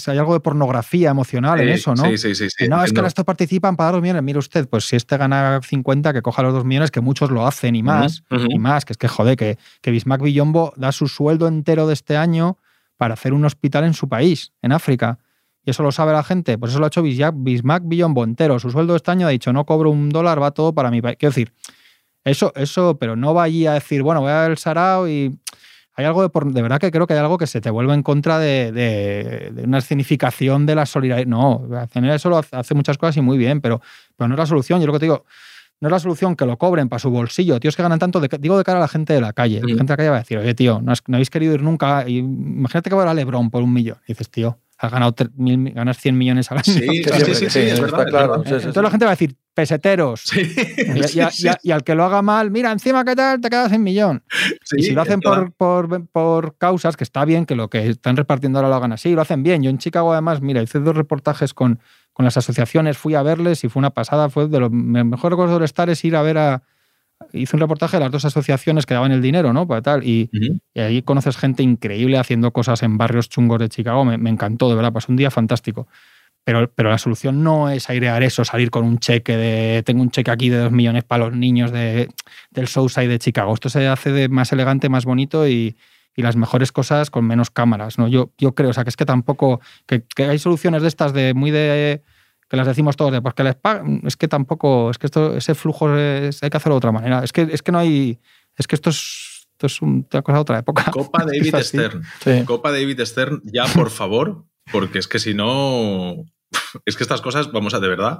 Speaker 4: hay algo de pornografía emocional en eso, ¿no?
Speaker 3: Sí, sí, sí. sí,
Speaker 4: no, es que ahora estos participan para dar dos millones. Mire usted, pues si este gana 50, que coja los dos millones, que muchos lo hacen y más, y más, que es que joder, que, que Bismack Villombo da su sueldo entero de este año para hacer un hospital en su país, en África. Y eso lo sabe la gente, pues eso lo ha hecho Bismack Villombo entero. Su sueldo de este año ha dicho, no cobro un dólar, va todo para mi país. Quiero decir, eso, eso, pero no va allí a decir, bueno, voy al Sarao y hay algo de, por- de verdad que creo que hay algo que se te vuelve en contra de, de- de una escenificación de la solidaridad. No, CNL eso lo hace, hace muchas cosas y muy bien, pero, pero no es la solución. Yo lo que te digo, no es la solución que lo cobren para su bolsillo. Tíos que ganan tanto, de- digo de cara a la gente de la calle. La gente de la calle va a decir, oye, tío, no, has- no habéis querido ir nunca. Y imagínate que va a Lebron por un millón. Y dices, tío, has ganado mil- ganas 100 millones al año.
Speaker 3: Sí, sí, sí, sí,
Speaker 2: sí,
Speaker 3: sí, es
Speaker 2: está
Speaker 3: verdad. es
Speaker 2: claro, sí,
Speaker 4: Entonces la gente va a decir, peseteros.
Speaker 3: Sí,
Speaker 4: Y, y-
Speaker 3: sí,
Speaker 4: y-
Speaker 3: sí,
Speaker 4: y al que lo haga mal, mira, encima qué tal, te quedas sin millón. y si lo hacen por, por, por causas, que está bien que lo que están repartiendo ahora lo hagan así, lo hacen bien. Yo en Chicago, además, mira, hice dos reportajes con, con las asociaciones, fui a verles y fue una pasada. Fue de los me- mejores recuerdos del estar es ir a ver a. Hice un reportaje de las dos asociaciones que daban el dinero, ¿no? Para tal. Y, y ahí conoces gente increíble haciendo cosas en barrios chungos de Chicago. Me, me encantó, de verdad. Pasó un día fantástico. Pero, pero la solución no es airear eso, salir con un cheque de. Tengo un cheque aquí de dos millones para los niños de, del Southside de Chicago. Esto se hace de más elegante, más bonito y, y las mejores cosas con menos cámaras. ¿no? Yo, yo creo, o sea, que es que tampoco. Que, que hay soluciones de estas de muy de. que las decimos todos, de, pues que les pagan, es que tampoco, es que esto, ese flujo es- hay que hacerlo de otra manera. Es que, es que no hay, es que esto es, esto es un- una cosa de otra época.
Speaker 3: Copa David. Stern.
Speaker 2: Sí.
Speaker 3: Copa David Stern, ya por favor, porque es que si no. Es que estas cosas, vamos a de verdad.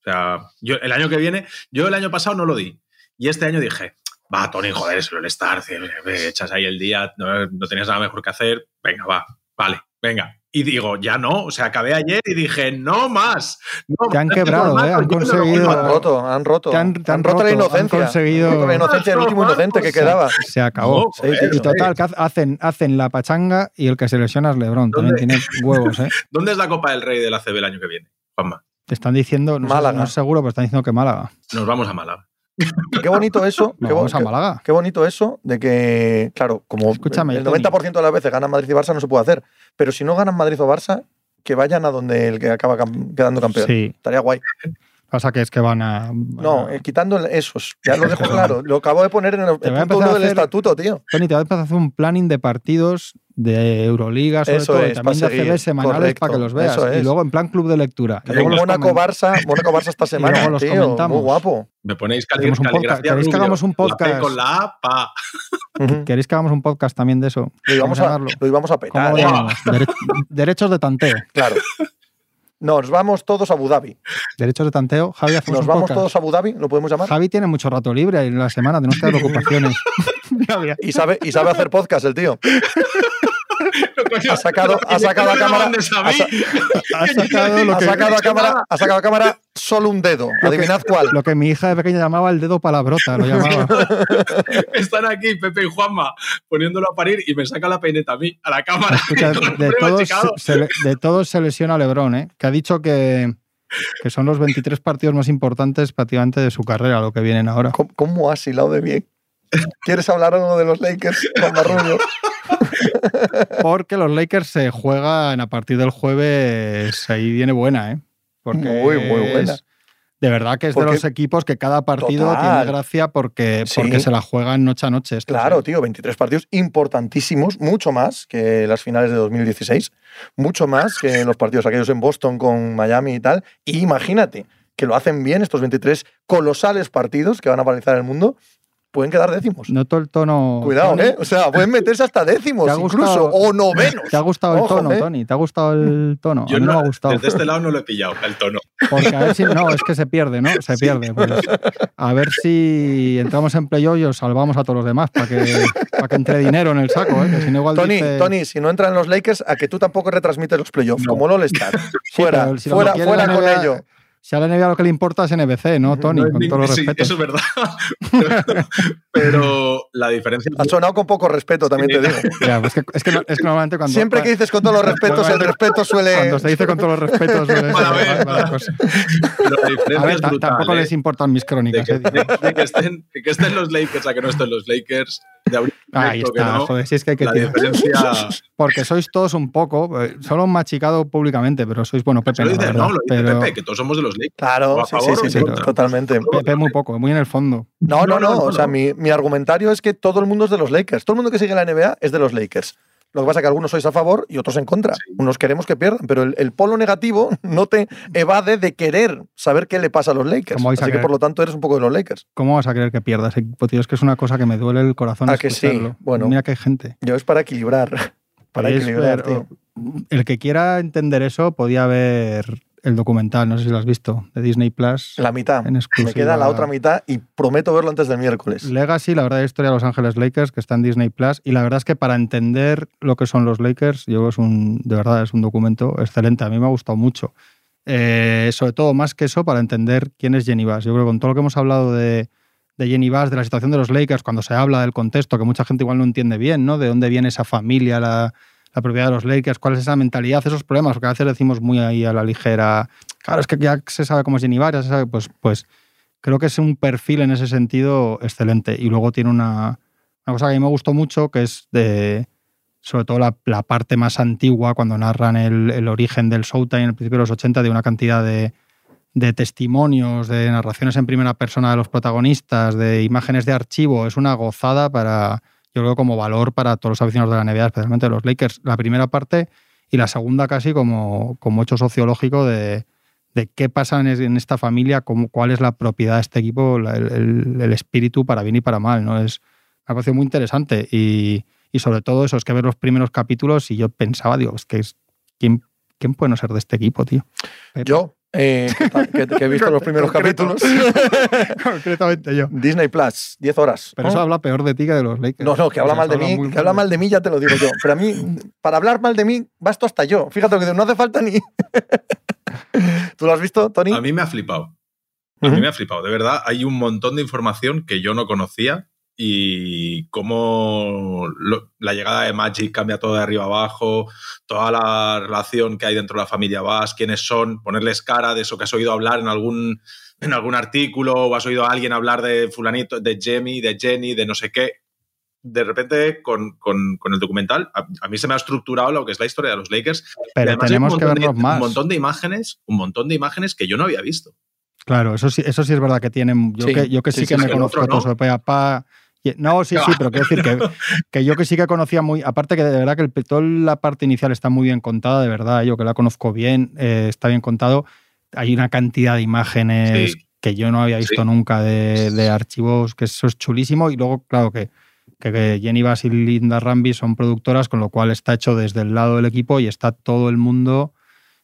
Speaker 3: O sea, yo el año que viene, yo el año pasado no lo di. Y este año dije, va, Tony, joder, es el Star, echas ahí el día, no, no tenías nada mejor que hacer, venga, va, vale, venga. Y digo, ya no, o sea, acabé ayer y dije, no más. No,
Speaker 4: Te han quebrado,
Speaker 3: formato,
Speaker 4: ¿eh? Han
Speaker 3: no
Speaker 4: conseguido-
Speaker 2: Han roto, han roto.
Speaker 4: Te han- te han
Speaker 2: roto la
Speaker 4: han
Speaker 2: inocencia.
Speaker 4: conseguido-
Speaker 2: Han roto la inocencia, el último inocente que quedaba.
Speaker 4: Se acabó.
Speaker 3: No, joder,
Speaker 2: Sí,
Speaker 4: Y total, que hacen, hacen la pachanga y el que se lesiona es Lebron. También tiene huevos, ¿eh?
Speaker 3: ¿Dónde es la Copa del Rey del ACB el año que viene, Juanma?
Speaker 4: Te están diciendo, no, sé-
Speaker 2: Málaga.
Speaker 4: no es seguro, pero están diciendo que Málaga.
Speaker 3: Nos vamos a Málaga.
Speaker 2: Qué bonito eso.
Speaker 4: No,
Speaker 2: qué, bo-
Speaker 4: vamos a
Speaker 2: qué-
Speaker 4: Málaga.
Speaker 2: qué bonito eso de que, claro, como
Speaker 4: Escúchame,
Speaker 2: el
Speaker 4: Tony.
Speaker 2: 90% de las veces ganan Madrid y Barça, no se puede hacer. Pero si no ganan Madrid o Barça, que vayan a donde el que acaba quedando campeón.
Speaker 4: Sí.
Speaker 2: Estaría guay.
Speaker 4: Pasa que es que van a. van
Speaker 2: No,
Speaker 4: a-
Speaker 2: eh, quitando esos. Ya lo dejo claro. Lo acabo de poner en el,
Speaker 4: Te
Speaker 2: el
Speaker 4: voy a
Speaker 2: punto
Speaker 4: empezar
Speaker 2: uno
Speaker 4: a
Speaker 2: del
Speaker 4: hacer-
Speaker 2: estatuto, tío.
Speaker 4: Tony, te voy a empezar a hacer un planning de partidos de Euroliga, sobre
Speaker 2: Eso
Speaker 4: todo, y
Speaker 2: es,
Speaker 4: también de. ACB semanales
Speaker 2: Correcto,
Speaker 4: para que los veas.
Speaker 2: eso
Speaker 4: Y luego en plan club de lectura. Y luego
Speaker 2: Mónaco Barça, Mónaco Barça esta semana,
Speaker 4: luego los
Speaker 2: tío.
Speaker 4: comentamos.
Speaker 2: Muy guapo.
Speaker 3: Me ponéis cali
Speaker 4: podcast. ¿Queréis que hagamos un
Speaker 3: la
Speaker 4: podcast?
Speaker 3: con la A, pa.
Speaker 2: Ujú.
Speaker 4: ¿Queréis que hagamos un podcast también de eso?
Speaker 2: Lo íbamos, a,
Speaker 4: llamarlo?
Speaker 2: lo íbamos a
Speaker 4: derechos de tanteo.
Speaker 2: Claro. Nos vamos todos a Abu Dhabi.
Speaker 4: Derechos de tanteo. Javi,
Speaker 2: Nos vamos
Speaker 4: podcast.
Speaker 2: todos a Abu Dhabi, lo podemos llamar.
Speaker 4: Javi tiene mucho rato libre en la semana, tenemos que dar ocupaciones.
Speaker 2: Y sabe, y sabe hacer podcast el tío. Ha sacado, ha sacado a cámara. Ha, sa-
Speaker 4: ha sacado lo
Speaker 2: ha
Speaker 4: que,
Speaker 2: sacado a cámara, ha sacado a cámara solo un dedo. Adivinad cuál.
Speaker 4: lo que mi hija de pequeña llamaba el dedo palabrota, lo llamaba.
Speaker 3: Están aquí Pepe y Juanma poniéndolo a parir y me saca la peineta a mí, a la cámara.
Speaker 4: Escucha, de, todos, se, le- de todos se lesiona Lebron, ¿eh? que ha dicho que, que son los 23 partidos más importantes prácticamente de su carrera, lo que vienen ahora.
Speaker 2: ¿Cómo, cómo has hilado de bien? ¿Quieres hablar algo de los Lakers con Marrullo?
Speaker 4: Porque los Lakers se juegan a partir del jueves, ahí viene buena, ¿eh? Porque
Speaker 2: Muy, muy buena.
Speaker 4: es- de verdad que es
Speaker 2: Porque-
Speaker 4: de los equipos que cada partido
Speaker 2: Total.
Speaker 4: tiene gracia porque,
Speaker 2: Sí.
Speaker 4: porque se la juegan noche a noche.
Speaker 2: Claro,
Speaker 4: ¿eh?
Speaker 2: tío, 23 partidos importantísimos, mucho más que las finales de 2016, mucho más que los partidos aquellos en Boston con Miami y tal. Y imagínate que lo hacen bien estos 23 colosales partidos que van a paralizar el mundo, pueden quedar décimos.
Speaker 4: Noto el tono.
Speaker 2: Cuidado,
Speaker 4: Tony.
Speaker 2: ¿eh? O sea, pueden meterse hasta décimos
Speaker 4: ¿Te ha
Speaker 2: incluso, o novenos.
Speaker 4: ¿Te ha gustado el
Speaker 2: Ojo,
Speaker 4: tono,
Speaker 2: ¿eh?
Speaker 4: Tony? ¿Te ha gustado el tono?
Speaker 3: Yo
Speaker 4: a mí no,
Speaker 3: no-
Speaker 4: me ha gustado.
Speaker 3: Desde este lado no lo he pillado, el tono.
Speaker 4: Porque a ver si. No, es que se pierde, ¿no? Se pierde. pues. a ver si entramos en playoff y os salvamos a todos los demás para que, para que entre dinero en el saco, ¿eh? Que si no, igual
Speaker 2: Tony,
Speaker 4: dice-
Speaker 2: Tony, si no entran los Lakers, a que tú tampoco retransmites los playoffs,
Speaker 3: No.
Speaker 2: como fuera,
Speaker 4: si lo
Speaker 2: fuera,
Speaker 4: quiere
Speaker 2: fuera
Speaker 4: la
Speaker 2: con ello.
Speaker 4: Si a la NBA lo que le importa es NBC, ¿no, Tony?
Speaker 3: No
Speaker 4: con los
Speaker 3: sí,
Speaker 4: respetos.
Speaker 3: eso es verdad. Pero la diferencia
Speaker 2: Ha sonado con poco respeto, también te digo.
Speaker 4: Ya, pues es, que, es, que, es que normalmente cuando.
Speaker 2: Siempre que dices con todos los respetos, el respeto suele.
Speaker 4: Cuando se dice con todos los respetos. suele
Speaker 3: Mala vez,
Speaker 4: mala cosa.
Speaker 3: pero la diferencia
Speaker 4: A ver,
Speaker 3: es
Speaker 4: ta-
Speaker 3: brutal.
Speaker 4: tampoco
Speaker 3: ¿eh?
Speaker 4: les importan mis
Speaker 3: de,
Speaker 4: crónicas.
Speaker 3: que,
Speaker 4: ¿eh?
Speaker 3: de- de que estén, de que estén los Lakers a que no estén los Lakers. De abrir
Speaker 4: Ahí
Speaker 3: que
Speaker 4: está,
Speaker 3: no,
Speaker 4: joder, si es que hay que
Speaker 3: la
Speaker 4: tirar.
Speaker 3: diferencia.
Speaker 4: Porque sois todos un poco, eh, solo han machicado públicamente, pero sois, bueno, Pepe
Speaker 3: lo dice,
Speaker 4: verdad,
Speaker 3: no, lo dice
Speaker 4: pero
Speaker 3: Pepe, que todos somos de los Lakers.
Speaker 2: Claro, sí, sí,
Speaker 3: favor
Speaker 2: totalmente.
Speaker 4: Pepe muy poco, muy en el fondo.
Speaker 2: No, no,
Speaker 3: No,
Speaker 2: no.
Speaker 3: no,
Speaker 2: o sea, mi argumentario es que todo el mundo es de los Lakers. Todo el mundo que sigue la NBA es de los Lakers. Lo que pasa es que algunos sois a favor y otros en contra. Unos queremos que pierdan, pero el, el polo negativo no te evade de querer saber qué le pasa a los Lakers.
Speaker 4: ¿Cómo vais a
Speaker 2: Así que
Speaker 4: querer?
Speaker 2: por lo tanto eres un poco de los Lakers.
Speaker 4: ¿Cómo vas a creer que pierdas equipo, tío? Es que es una cosa que me duele el corazón
Speaker 2: ¿A que sí? Bueno.
Speaker 4: Mira que hay gente.
Speaker 2: Yo es para equilibrar. Para
Speaker 4: Es
Speaker 2: equilibrar, tío.
Speaker 4: El que quiera entender eso podía ver el documental, no sé si lo has visto, de Disney Plus.
Speaker 2: La mitad.
Speaker 4: En
Speaker 2: Me queda la otra mitad y prometo verlo antes del miércoles.
Speaker 4: Legacy, la verdadera historia de Los Ángeles Lakers, que está en Disney Plus. Y la verdad es que para entender lo que son los Lakers, yo creo que es un, de verdad, es un documento excelente. A mí me ha gustado mucho. Eh, sobre todo, más que eso, para entender quién es Jenny Bass. Yo creo que con todo lo que hemos hablado de, de Jenny Bass, de la situación de los Lakers, cuando se habla del contexto, que mucha gente igual no entiende bien, ¿no? De dónde viene esa familia, la, la propiedad de los Lakers, cuál es esa mentalidad, esos problemas, porque a veces decimos muy ahí a la ligera, claro, es que ya se sabe cómo es Jenny se sabe, pues, pues creo que es un perfil en ese sentido excelente. Y luego tiene una, cosa que a mí me gustó mucho, que es de, sobre todo la, parte más antigua, cuando narran el, el origen del Showtime en el principio de los 80, de una cantidad de, de testimonios, de narraciones en primera persona de los protagonistas, de imágenes de archivo. Es una gozada para, yo creo, como valor para todos los aficionados de la NBA, especialmente los Lakers. La primera parte y la segunda casi como, como hecho sociológico de, de qué pasa en, esta familia, cómo, cuál es la propiedad de este equipo, el, espíritu para bien y para mal. ¿no? Es, me ha parecido muy interesante y, sobre todo eso, es que ver los primeros capítulos y yo pensaba, digo, es que es, ¿quién, ¿quién puede no ser de este equipo, tío?
Speaker 2: Yo, eh, que, he visto los primeros capítulos.
Speaker 4: Concretamente yo.
Speaker 2: Disney Plus, 10 horas.
Speaker 4: Pero eso habla peor de ti que de los Lakers.
Speaker 2: No, no, que habla mal de mí, que habla mal de mí ya te lo digo yo. Pero a mí, para hablar mal de mí, basto hasta yo. Fíjate lo que no hace falta ni. ¿Tú lo has visto, Tony?
Speaker 3: A mí me ha flipado. A mí me ha flipado. De verdad, hay un montón de información que yo no conocía y cómo la llegada de Magic cambia todo de arriba abajo, toda la relación que hay dentro de la familia Bass, quiénes son, ponerles cara de eso que has oído hablar en algún, en algún artículo o has oído a alguien hablar de fulanito, de Jamie, de Jenny, de no sé qué. De repente, con, el documental, a, mí se me ha estructurado lo que es la historia de los Lakers.
Speaker 4: Pero tenemos que verlos más.
Speaker 3: Un montón de imágenes, un montón de imágenes que yo no había visto.
Speaker 4: Claro, eso sí, eso sí es verdad que tienen. Yo que, yo que sí, que me conozco todo eso no, sí, sí, pero quiero decir que, yo que sí que conocía muy, aparte que de verdad que toda la parte inicial está muy bien contada, de verdad, yo que la conozco bien, eh, está bien contado. Hay una cantidad de imágenes que yo no había visto nunca de, archivos, que eso es chulísimo. Y luego, claro, que, que Jenny Bass y Linda Ramby son productoras, con lo cual está hecho desde el lado del equipo y está todo el mundo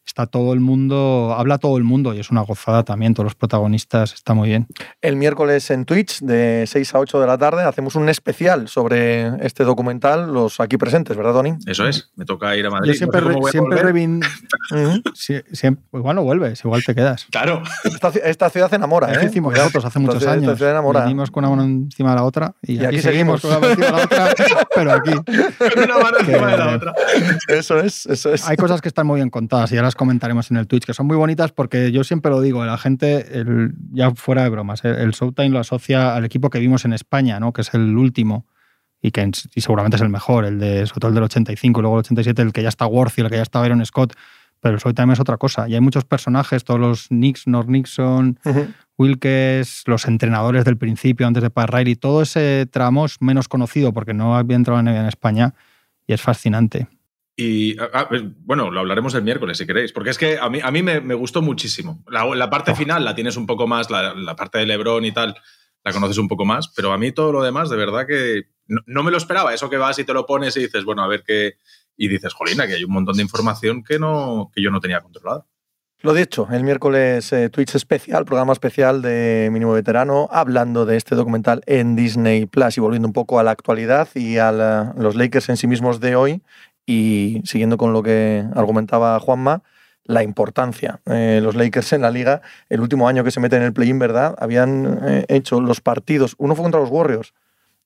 Speaker 4: está todo el mundo, habla todo el mundo y es una gozada también, todos los protagonistas, está muy bien.
Speaker 2: El miércoles en Twitch de 6 a 8 de la tarde hacemos un especial sobre este documental, los aquí presentes, ¿verdad, Tony?
Speaker 3: Eso es, me toca ir a Madrid.
Speaker 4: Yo siempre, siempre pues igual no vuelves, igual te quedas.
Speaker 3: Claro.
Speaker 2: Esta, ciudad enamora, ¿eh?
Speaker 4: hicimos nosotros hace muchos años. Esta ciudad Venimos con una mano encima de la otra y, aquí, seguimos con una mano encima de la otra, pero aquí.
Speaker 3: una mano encima de la otra.
Speaker 2: Eso es, eso es.
Speaker 4: Hay cosas que están muy bien contadas y comentaremos en el Twitch, que son muy bonitas porque yo siempre lo digo, la gente, ya fuera de bromas, el, Showtime lo asocia al equipo que vimos en España, ¿no? que es el último y que seguramente es el mejor, el de sobre todo el del 85 y luego el 87, el que ya está Worthy, el que ya está Byron Scott, pero el Showtime es otra cosa. Y hay muchos personajes, todos los Knicks, Nor Nixon, Wilkes, los entrenadores del principio, antes de Pat Riley, todo ese tramo es menos conocido porque no había entrado en España y es fascinante.
Speaker 3: Y ah, ah, pues, bueno, lo hablaremos el miércoles si queréis, porque es que a mí, a mí me, gustó muchísimo. La, parte final la tienes un poco más, la, parte de Lebron y tal, la conoces un poco más, pero a mí todo lo demás, de verdad que no, me lo esperaba. Eso que vas y te lo pones y dices, bueno, a ver qué. Y dices, jolina, que hay un montón de información que, no, que yo no tenía controlada.
Speaker 2: Lo dicho, el miércoles eh, Twitch especial, programa especial de Mínimo Veterano, hablando de este documental en Disney Plus y volviendo un poco a la actualidad y a los Lakers en sí mismos de hoy y siguiendo con lo que argumentaba Juanma, la importancia. Eh, los Lakers en la liga, el último año que se meten en el play-in, ¿verdad? Habían eh, hecho los partidos, uno fue contra los Warriors,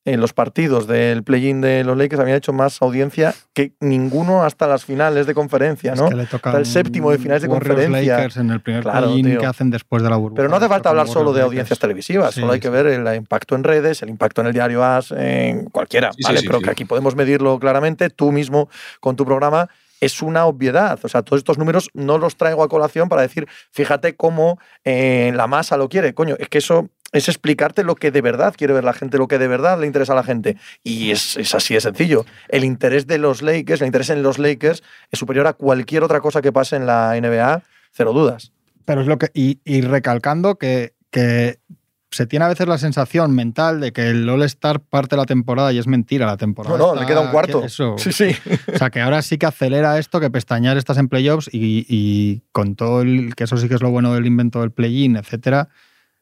Speaker 2: en los partidos del play-in de los Lakers habían hecho más audiencia que ninguno hasta las finales de conferencia, ¿no?
Speaker 4: hasta
Speaker 2: el séptimo de finales de conferencia.
Speaker 4: Lakers en el primer play-in que hacen después de la burbuja.
Speaker 2: Pero no hace falta hablar solo de audiencias televisivas, solo hay que ver el impacto en redes, el impacto en el diario AS, en cualquiera, ¿vale? Pero que aquí podemos medirlo claramente, tú mismo con tu programa es una obviedad. O sea, todos estos números no los traigo a colación para decir, fíjate cómo eh, la masa lo quiere. Coño, es que eso es explicarte lo que de verdad quiere ver la gente, lo que de verdad le interesa a la gente. Y es, así de sencillo. El interés de los Lakers, el interés en los Lakers es superior a cualquier otra cosa que pase en la NBA, cero dudas.
Speaker 4: Pero es lo que. Y, recalcando que, que se tiene a veces la sensación mental de que el All-Star parte la temporada y es mentira la temporada.
Speaker 2: No, no, le queda un cuarto.
Speaker 4: Eso,
Speaker 2: sí, sí.
Speaker 4: O sea, que ahora sí que acelera esto, que pestañear estás en playoffs y, y con todo el. que eso sí que es lo bueno del invento del play-in, etcétera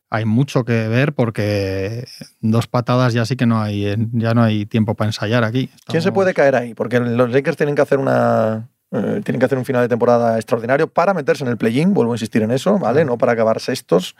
Speaker 4: hay mucho que ver porque dos patadas ya sí que no hay, ya no hay tiempo para ensayar aquí.
Speaker 2: ¿Quién se puede caer ahí? Porque los Lakers tienen que hacer una eh, tienen que hacer un final de temporada extraordinario para meterse en el play-in, vuelvo a insistir en eso, ¿vale? No para acabar sextos.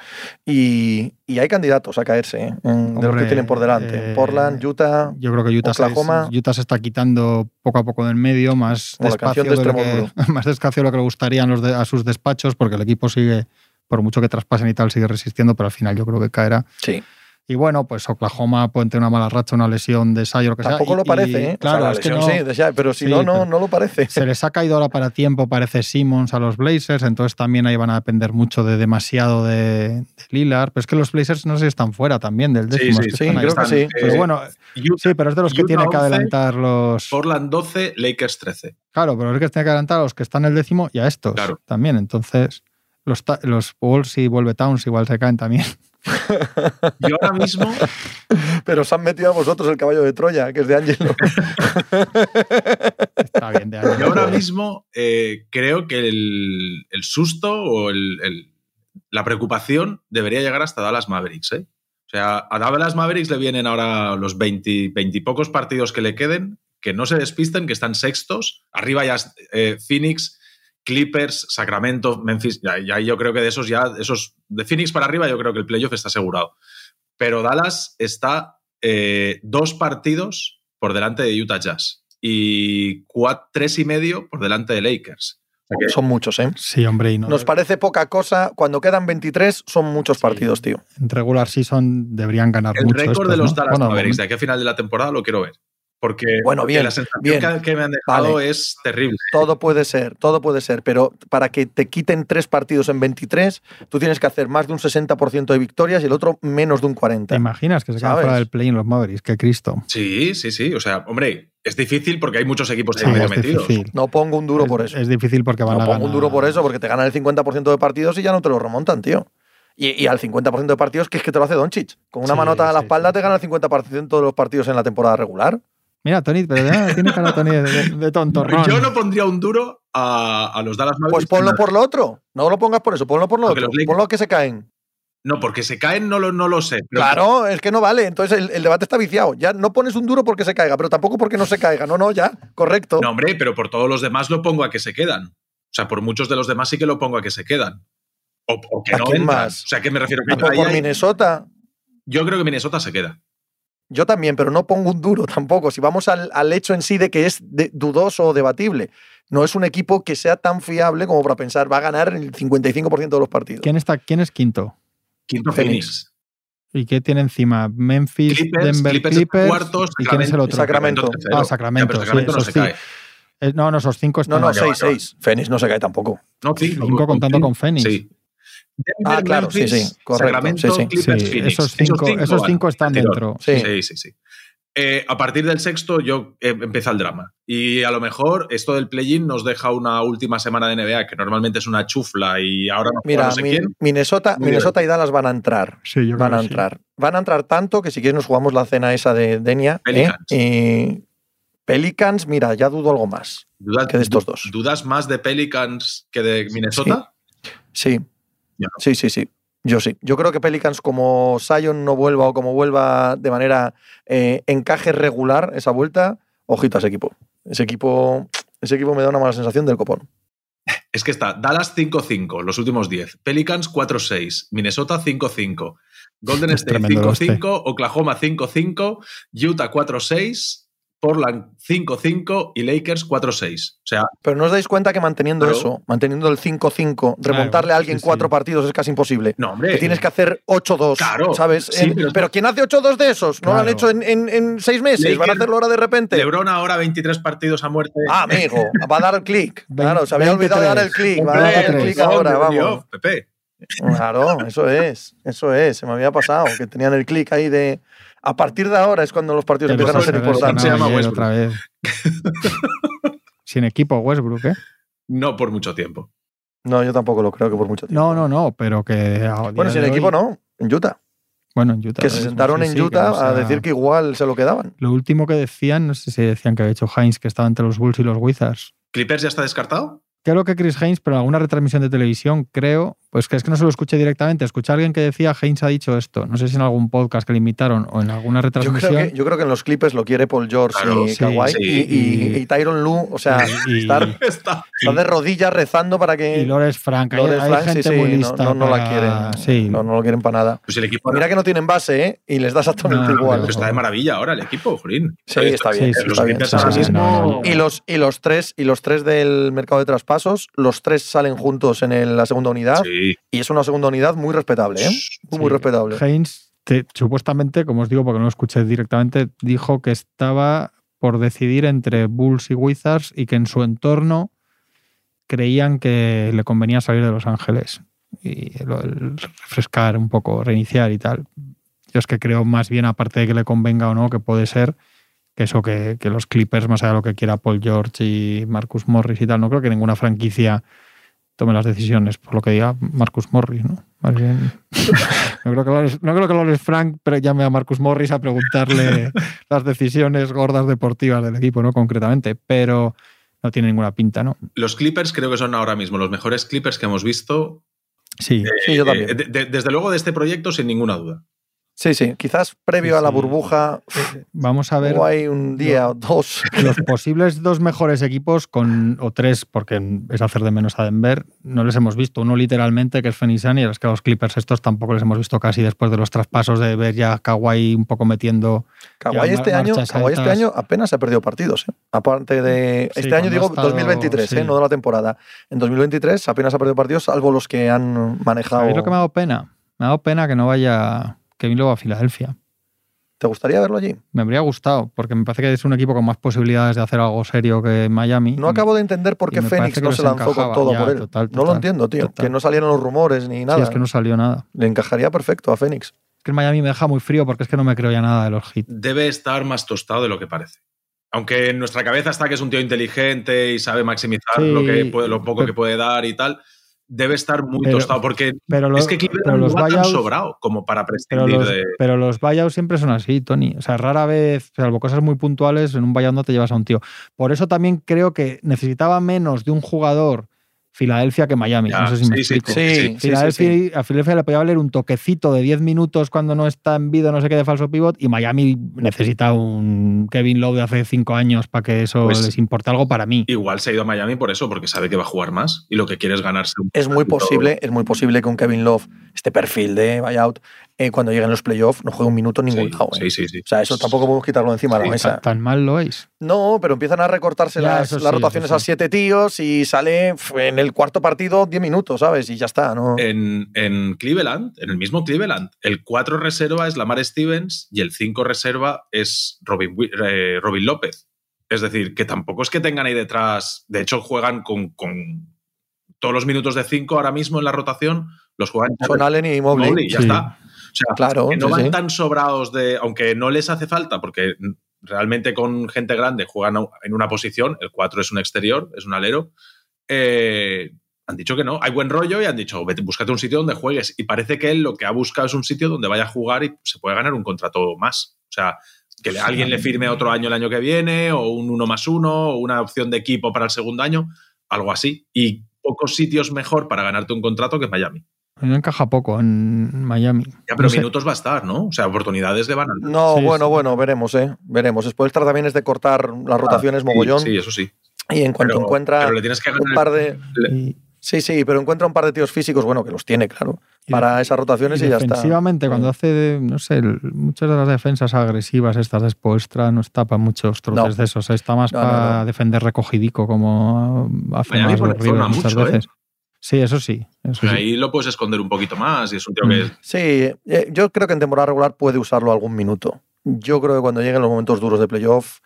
Speaker 2: Y, hay candidatos a caerse ¿eh? de los que tienen por delante. Eh, Portland, Utah,
Speaker 4: yo creo que Utah Oklahoma. Se, Utah se está quitando poco a poco del medio, más despacio, de, lo que, más despacio de lo que le gustarían los a sus despachos, porque el equipo sigue por mucho que traspasen y tal, sigue resistiendo, pero al final yo creo que caerá.
Speaker 2: Sí.
Speaker 4: Y bueno, pues Oklahoma puede tener una mala racha, una lesión de Sayo, lo que
Speaker 2: Tampoco lo parece, ¿eh? Claro, es que no, sí, pero si no, no, no lo parece.
Speaker 4: Se les ha caído ahora para tiempo, parece Simmons a los Blazers, entonces también ahí van a depender mucho de demasiado de, de Lillard. Pero es que los Blazers no sé si están fuera también del décimo.
Speaker 2: Sí, sí, sí creo que sí.
Speaker 4: Pero bueno, sí, pero es de los que tienen que adelantar los.
Speaker 3: Portland 12, Lakers 13.
Speaker 4: Claro, pero es que tiene que adelantar a los que están en el décimo y a estos también. Entonces Los, los Wolves y vuelve Towns igual se caen también.
Speaker 3: Yo ahora mismo,
Speaker 2: Pero os han metido a vosotros el caballo de Troya, que es de Angelo.
Speaker 4: Está bien de año.
Speaker 3: yo ahora mismo eh, creo que el, el susto o el- el- la preocupación debería llegar hasta Dallas Mavericks. ¿eh? O sea, a Dallas Mavericks le vienen ahora los 20, 20 y pocos partidos que le queden, que no se despisten, que están sextos. Arriba ya eh, Phoenix, Clippers, Sacramento, Memphis. Ya, ya yo creo que de esos ya, esos de Phoenix para arriba, yo creo que el playoff está asegurado. Pero Dallas está eh, dos partidos por delante de Utah Jazz y tres y medio por delante de Lakers. O sea que-
Speaker 2: Son muchos, ¿eh?
Speaker 4: Sí, hombre, y no.
Speaker 2: Nos parece poca cosa. Cuando quedan 23, son muchos partidos, tío.
Speaker 4: En regular season deberían ganar
Speaker 3: el
Speaker 4: mucho.
Speaker 3: récord
Speaker 4: estos,
Speaker 3: de los
Speaker 4: ¿no?
Speaker 3: Dallas
Speaker 4: Bueno,
Speaker 3: Mavericks de aquí a final de la temporada lo quiero ver. Porque,
Speaker 2: Bueno,
Speaker 3: porque
Speaker 2: bien,
Speaker 3: la sensación
Speaker 2: bien.
Speaker 3: que, me han dejado
Speaker 2: Vale.
Speaker 3: es terrible.
Speaker 2: Todo puede ser, todo puede ser, pero para que te quiten tres partidos en 23, tú tienes que hacer más de un 60% de victorias y el otro menos de un 40%.
Speaker 4: ¿Te imaginas que se quedan
Speaker 2: ¿Sabes?
Speaker 4: fuera del play en los Mavericks? ¡Qué Cristo!
Speaker 3: Sí, sí, sí. O sea, hombre, es difícil porque hay muchos equipos ahí
Speaker 4: Sí,
Speaker 3: medio metidos.
Speaker 2: No pongo un duro
Speaker 4: Es-
Speaker 2: por eso.
Speaker 4: Es difícil porque van
Speaker 2: no
Speaker 4: a
Speaker 2: pongo
Speaker 4: ganar.
Speaker 2: un duro por eso, porque te ganan el 50% de partidos y ya no te lo remontan, tío. Y, y al 50% de partidos que es que te lo hace Doncic. Con una
Speaker 4: Sí,
Speaker 2: manota a la
Speaker 4: sí,
Speaker 2: espalda
Speaker 4: sí.
Speaker 2: te gana el 50% de los partidos en la temporada regular.
Speaker 4: Mira, Tony, pero ya tiene cara Tony de, de- de tontorrón.
Speaker 3: Yo no pondría un duro a, a los Dallas Mavericks.
Speaker 2: Pues ponlo por lo otro. No lo pongas por eso, ponlo por lo
Speaker 3: Porque
Speaker 2: otro.
Speaker 3: los Lakers-
Speaker 2: Ponlo que se caen.
Speaker 3: No, porque se caen no lo, no lo sé. pero-
Speaker 2: Claro, es que no vale. Entonces el, el debate está viciado. Ya no pones un duro porque se caiga, pero tampoco porque no se caiga. No, no, ya. Correcto.
Speaker 3: No, hombre, pero por todos los demás lo pongo a que se quedan. O sea, por muchos de los demás sí que lo pongo a que se quedan. O, o que
Speaker 2: ¿A
Speaker 3: no
Speaker 2: quién
Speaker 3: entran.
Speaker 2: más?
Speaker 3: O sea, ¿qué me refiero? Que
Speaker 2: Ah, por, Minnesota.
Speaker 3: Yo creo que Minnesota se queda.
Speaker 2: Yo también, pero no pongo un duro tampoco. Si vamos al, al hecho en sí de que es de- dudoso o debatible, no es un equipo que sea tan fiable como para pensar va a ganar el 55% de los partidos.
Speaker 4: ¿Quién, está, ¿Quién es quinto?
Speaker 3: Quinto
Speaker 2: Phoenix.
Speaker 4: ¿Y qué tiene encima? Memphis,
Speaker 3: Clippers,
Speaker 4: Denver
Speaker 3: Clippers
Speaker 4: Clippers.
Speaker 3: cuartos,
Speaker 4: ¿Y quién es el otro?
Speaker 2: Sacramento.
Speaker 4: Ah, Sacramento,
Speaker 3: Ya, pero
Speaker 4: sí,
Speaker 3: Sacramento no se cae.
Speaker 4: Eh, no, no, esos cinco
Speaker 2: No,
Speaker 4: están.
Speaker 2: no,
Speaker 3: vale, vale,
Speaker 2: 6-6. Fénix no se cae tampoco.
Speaker 3: No, cinco.
Speaker 4: Cinco contando con Phoenix.
Speaker 3: Sí. Denver,
Speaker 2: Ah, claro, sí,
Speaker 3: Memphis,
Speaker 2: sí, correcto,
Speaker 3: Sacramento,
Speaker 2: sí, sí.
Speaker 3: Clippers,
Speaker 4: Sí,
Speaker 3: Phoenix.
Speaker 4: esos cinco, esos
Speaker 3: van.
Speaker 4: cinco están dentro.
Speaker 2: Sí.
Speaker 3: Sí, sí, sí. Eh, a partir del sexto yo eh, empieza el drama. Y a lo mejor esto del play-in nos deja una última semana de NBA, que normalmente es una chufla y ahora no,
Speaker 2: Mira,
Speaker 3: no sé
Speaker 2: Mi-
Speaker 3: quién.
Speaker 2: Minnesota,
Speaker 3: Muy
Speaker 2: Minnesota y Dallas van a entrar.
Speaker 4: Sí, yo
Speaker 2: Van
Speaker 4: creo
Speaker 2: a
Speaker 4: que sí.
Speaker 2: entrar. Van a entrar tanto que si quieres nos jugamos la cena esa de Denia. ¿eh?
Speaker 3: Pelicans.
Speaker 2: Y Pelicans, mira, ya dudo algo más.
Speaker 3: ¿Dudas,
Speaker 2: que de estos dos.
Speaker 3: ¿Dudas más de Pelicans que de Minnesota?
Speaker 2: Sí.
Speaker 3: Ya.
Speaker 2: Sí, sí, sí. Yo sí. Yo creo que Pelicans, como Sion no vuelva o como vuelva de manera eh, encaje regular esa vuelta, ojito a ese equipo. Ese equipo, ese equipo me da una mala sensación del copón.
Speaker 3: Es que está Dallas 5-5, los últimos 10. Pelicans 4-6. Minnesota 5-5. Golden State
Speaker 4: tremendo este.
Speaker 3: 5-5. Oklahoma 5-5. Utah 4-6. Portland 5-5 y Lakers 4-6. O sea,
Speaker 2: Pero no os dais cuenta que manteniendo
Speaker 3: Claro.
Speaker 2: eso, manteniendo el 5-5, remontarle a alguien
Speaker 4: sí,
Speaker 2: cuatro
Speaker 4: sí.
Speaker 2: partidos es casi imposible.
Speaker 3: no, hombre.
Speaker 2: Que tienes que hacer 8-2,
Speaker 3: Claro,
Speaker 2: ¿sabes?
Speaker 3: sí,
Speaker 2: En-
Speaker 3: pero-
Speaker 2: pero, ¿quién hace 8-2 de esos? No lo han
Speaker 4: Claro.
Speaker 2: hecho en, en- en seis meses, van a
Speaker 3: Lakers-
Speaker 2: hacerlo ahora de repente.
Speaker 3: LeBron ahora 23 partidos a muerte.
Speaker 2: Ah, amigo, va a dar el clic. Claro, se había
Speaker 4: 23.
Speaker 2: olvidado de dar el clic. Va a dar el clic ahora, vamos.
Speaker 3: Dios, Pepe.
Speaker 2: Claro, eso es, eso es, se me había pasado, que tenían el clic ahí de... A partir de ahora es cuando los partidos empiezan a ser importantes.
Speaker 3: se llama Westbrook.
Speaker 4: otra vez. Sin equipo Westbrook, ¿eh?
Speaker 3: No por mucho tiempo.
Speaker 2: No, yo tampoco lo creo que por mucho tiempo.
Speaker 4: No, no, no, pero que.
Speaker 2: Bueno, sin equipo
Speaker 4: hoy-
Speaker 2: no, en Utah.
Speaker 4: Bueno, en Utah.
Speaker 2: Que se sentaron
Speaker 4: sí,
Speaker 2: en
Speaker 4: sí,
Speaker 2: Utah
Speaker 4: no
Speaker 2: a
Speaker 4: sea-
Speaker 2: decir que igual se lo quedaban.
Speaker 4: Lo último que decían, no sé si decían que había hecho Heinz, que estaba entre los Bulls y los Wizards.
Speaker 3: ¿Clippers ya está descartado?
Speaker 4: Creo que Chris Haynes, pero en alguna retransmisión de televisión, creo, pues que es que no se lo escuché directamente. Escuché a alguien que decía Haynes ha dicho esto. No sé si en algún podcast que le invitaron o en alguna
Speaker 2: Yo creo,
Speaker 4: retransmisión.
Speaker 2: que, yo creo que en los Clippers lo quiere Paul George
Speaker 3: Claro,
Speaker 2: y
Speaker 4: sí,
Speaker 2: Kawhi.
Speaker 3: sí.
Speaker 2: y, y- y Tyron Lue, o sea,
Speaker 4: Y-
Speaker 2: estar,
Speaker 3: Está.
Speaker 2: de rodillas rezando para que.
Speaker 4: y Lores Frank. Hay, hay
Speaker 2: Frank,
Speaker 4: gente
Speaker 2: sí,
Speaker 4: muy
Speaker 2: no-
Speaker 4: lista.
Speaker 2: no, no la
Speaker 4: para-
Speaker 2: quieren.
Speaker 4: Sí.
Speaker 2: No, no lo quieren para nada.
Speaker 3: Pues el equipo
Speaker 2: Mira que no tienen base, ¿eh? Y les da exactamente
Speaker 4: No,
Speaker 2: igual.
Speaker 3: pero está de maravilla ahora el equipo, Jolín.
Speaker 2: Sí, está bien. Y los, y los tres, y los tres del mercado de traspasos, los tres salen juntos en el- la segunda unidad.
Speaker 3: Sí.
Speaker 2: Y es una segunda unidad muy respetable, ¿eh? Muy,
Speaker 4: Sí.
Speaker 2: respetable.
Speaker 4: Haynes, te- supuestamente, como os digo, porque no lo escuché directamente, dijo que estaba por decidir entre Bulls y Wizards y que en su entorno creían que le convenía salir de Los Ángeles y refrescar un poco, reiniciar y tal. Yo es que creo más bien, aparte de que le convenga o no, que puede ser que eso, que, que los Clippers, más allá de lo que quiera Paul George y Marcus Morris y tal, no creo que ninguna franquicia tome las decisiones, por lo que diga Marcus Morris, ¿no? Más bien. No creo que Lawrence, no creo que Lawrence Frank llame a Marcus Morris a preguntarle las decisiones gordas deportivas del equipo, ¿no? Concretamente, pero no tiene ninguna pinta, ¿no?
Speaker 3: Los Clippers creo que son ahora mismo los mejores Clippers que hemos visto.
Speaker 4: Sí,
Speaker 3: eh,
Speaker 2: Sí, yo también.
Speaker 3: eh, de- de- desde luego de este proyecto, sin ninguna duda.
Speaker 2: Sí, sí. Quizás previo a la
Speaker 4: Sí.
Speaker 2: burbuja,
Speaker 4: vamos a ver
Speaker 2: o hay un día o dos.
Speaker 4: los posibles dos mejores equipos con o tres, porque es hacer de menos a Denver, no les hemos visto. Uno literalmente, que es Phoenix y es que a los Clippers estos tampoco les hemos visto casi después de los traspasos de ver ya a Kawhi un poco metiendo
Speaker 2: Kawhi
Speaker 4: Ya,
Speaker 2: este, año, Kawhi este año apenas ha perdido partidos. ¿eh? Aparte de.
Speaker 4: Sí,
Speaker 2: este año digo
Speaker 4: ha estado-
Speaker 2: 2023, ¿eh? no de la temporada. En 2023 apenas ha perdido partidos, salvo los que han manejado.
Speaker 4: ¿Sabéis lo que me ha dado pena? Me ha dado pena que no vaya Kevin Love a Filadelfia.
Speaker 2: ¿Te gustaría verlo allí?
Speaker 4: Me habría gustado, porque me parece que es un equipo con más posibilidades de hacer algo serio que Miami.
Speaker 2: No acabo de entender por qué Fénix no se lanzó con todo
Speaker 4: Ya,
Speaker 2: por él.
Speaker 4: total,
Speaker 2: no lo entiendo, tío.
Speaker 4: total.
Speaker 2: Que no salieron los rumores ni nada.
Speaker 4: Sí, es que no salió nada.
Speaker 2: Le encajaría perfecto a Fénix.
Speaker 4: Es que Miami me deja muy frío porque es que no me creo ya nada de los hits.
Speaker 3: Debe estar más tostado de lo que parece. Aunque en nuestra cabeza está que es un tío inteligente y sabe maximizar
Speaker 4: Sí,
Speaker 3: lo, que puede- lo poco
Speaker 4: pero-
Speaker 3: que puede dar y tal, debe estar muy
Speaker 4: Pero-
Speaker 3: tostado. Porque
Speaker 4: Pero, lo-
Speaker 3: es que
Speaker 4: pero
Speaker 3: Cleveland
Speaker 4: los
Speaker 3: no va tan sobrado como para
Speaker 4: pero
Speaker 3: prescindir
Speaker 4: los,
Speaker 3: de.
Speaker 4: pero los buyouts siempre son así, Tony. O sea, rara vez, salvo cosas muy puntuales, en un buyout no te llevas a un tío. Por eso también creo que necesitaba menos de un jugador Filadelfia que Miami.
Speaker 3: Ya,
Speaker 4: no sé si me
Speaker 3: sí, sí,
Speaker 4: explico.
Speaker 2: Sí, sí, sí,
Speaker 4: Filadelfia,
Speaker 2: sí.
Speaker 4: A Filadelfia le podía valer un toquecito de 10 minutos cuando no está en vida, no sé qué, de falso pivot, y Miami necesita un Kevin Love de hace 5 años para que eso
Speaker 3: Pues-
Speaker 4: les importe algo para mí.
Speaker 3: Igual se ha ido a Miami por eso, porque sabe que va a jugar más y lo que quiere es ganarse un
Speaker 2: Es muy posible, es muy posible que un Kevin Love, este perfil de buyout, eh, cuando lleguen los playoffs, no juegue un minuto en ningún
Speaker 3: Sí,
Speaker 2: lado. ¿eh?
Speaker 3: sí, sí, sí.
Speaker 2: O sea, eso tampoco podemos quitarlo encima de
Speaker 3: Sí,
Speaker 2: la mesa.
Speaker 4: ¿Tan, tan mal lo veis?
Speaker 2: No, pero empiezan a recortarse
Speaker 4: Ya,
Speaker 2: las,
Speaker 4: eso
Speaker 2: las
Speaker 4: sí,
Speaker 2: rotaciones a siete tíos y sale en el cuarto partido 10 minutos, ¿sabes? Y ya está, ¿no?
Speaker 3: En, en Cleveland, en el mismo Cleveland, el 4 reserva es Lamar Stevens y el 5 reserva es Robin, eh, Robin López. Es decir, que tampoco es que tengan ahí detrás. De hecho, juegan con, con todos los minutos de 5 ahora mismo en la rotación, los juegan
Speaker 2: Son Allen y Mobley.
Speaker 3: Mobley, ya
Speaker 4: Sí.
Speaker 3: está. O sea,
Speaker 2: Claro,
Speaker 3: que no
Speaker 2: sí,
Speaker 3: van
Speaker 2: sí.
Speaker 3: tan sobrados de. Aunque no les hace falta, porque realmente con gente grande juegan en una posición, el 4 es un exterior, es un alero. eh, han dicho que no, hay buen rollo y han dicho, vete, búscate un sitio donde juegues. Y parece que él lo que ha buscado es un sitio donde vaya a jugar y se puede ganar un contrato más. O sea, que le- alguien le firme otro año el año que viene, o un uno más uno, o una opción de equipo para el segundo año, algo así. Y pocos sitios mejor para ganarte un contrato que Miami.
Speaker 4: A mí me encaja poco en Miami.
Speaker 3: Ya, pero
Speaker 4: No sé.
Speaker 3: minutos va a estar, ¿no? O sea, oportunidades le van a.
Speaker 2: No,
Speaker 4: Sí,
Speaker 2: bueno,
Speaker 4: sí.
Speaker 2: bueno, veremos, ¿eh? Veremos. Spoelstra también es de cortar las rotaciones mogollón
Speaker 3: Ah, Sí, sí, eso sí.
Speaker 2: y en cuanto
Speaker 3: Pero,
Speaker 2: encuentra
Speaker 3: pero le tienes que ganar
Speaker 2: un par de...
Speaker 3: el-
Speaker 2: Sí, sí, pero encuentra un par de tíos físicos, bueno, que los tiene, claro,
Speaker 4: y
Speaker 2: para esas rotaciones y, ya está.
Speaker 4: defensivamente, cuando hace, no sé, muchas de las defensas agresivas estas de Spoelstra no está para muchos trotes
Speaker 2: No.
Speaker 4: de esos, está más
Speaker 2: No, no,
Speaker 4: para
Speaker 2: no.
Speaker 4: defender recogidico como hace
Speaker 3: Miami
Speaker 4: más muchas
Speaker 3: mucho, ¿eh?
Speaker 4: Sí, eso sí. Eso sí.
Speaker 3: Ahí lo puedes esconder un poquito más y es un tío
Speaker 4: Mm.
Speaker 3: que
Speaker 2: Sí, eh, yo creo que en temporada regular puede usarlo algún minuto. Yo creo que cuando lleguen los momentos duros de playoff,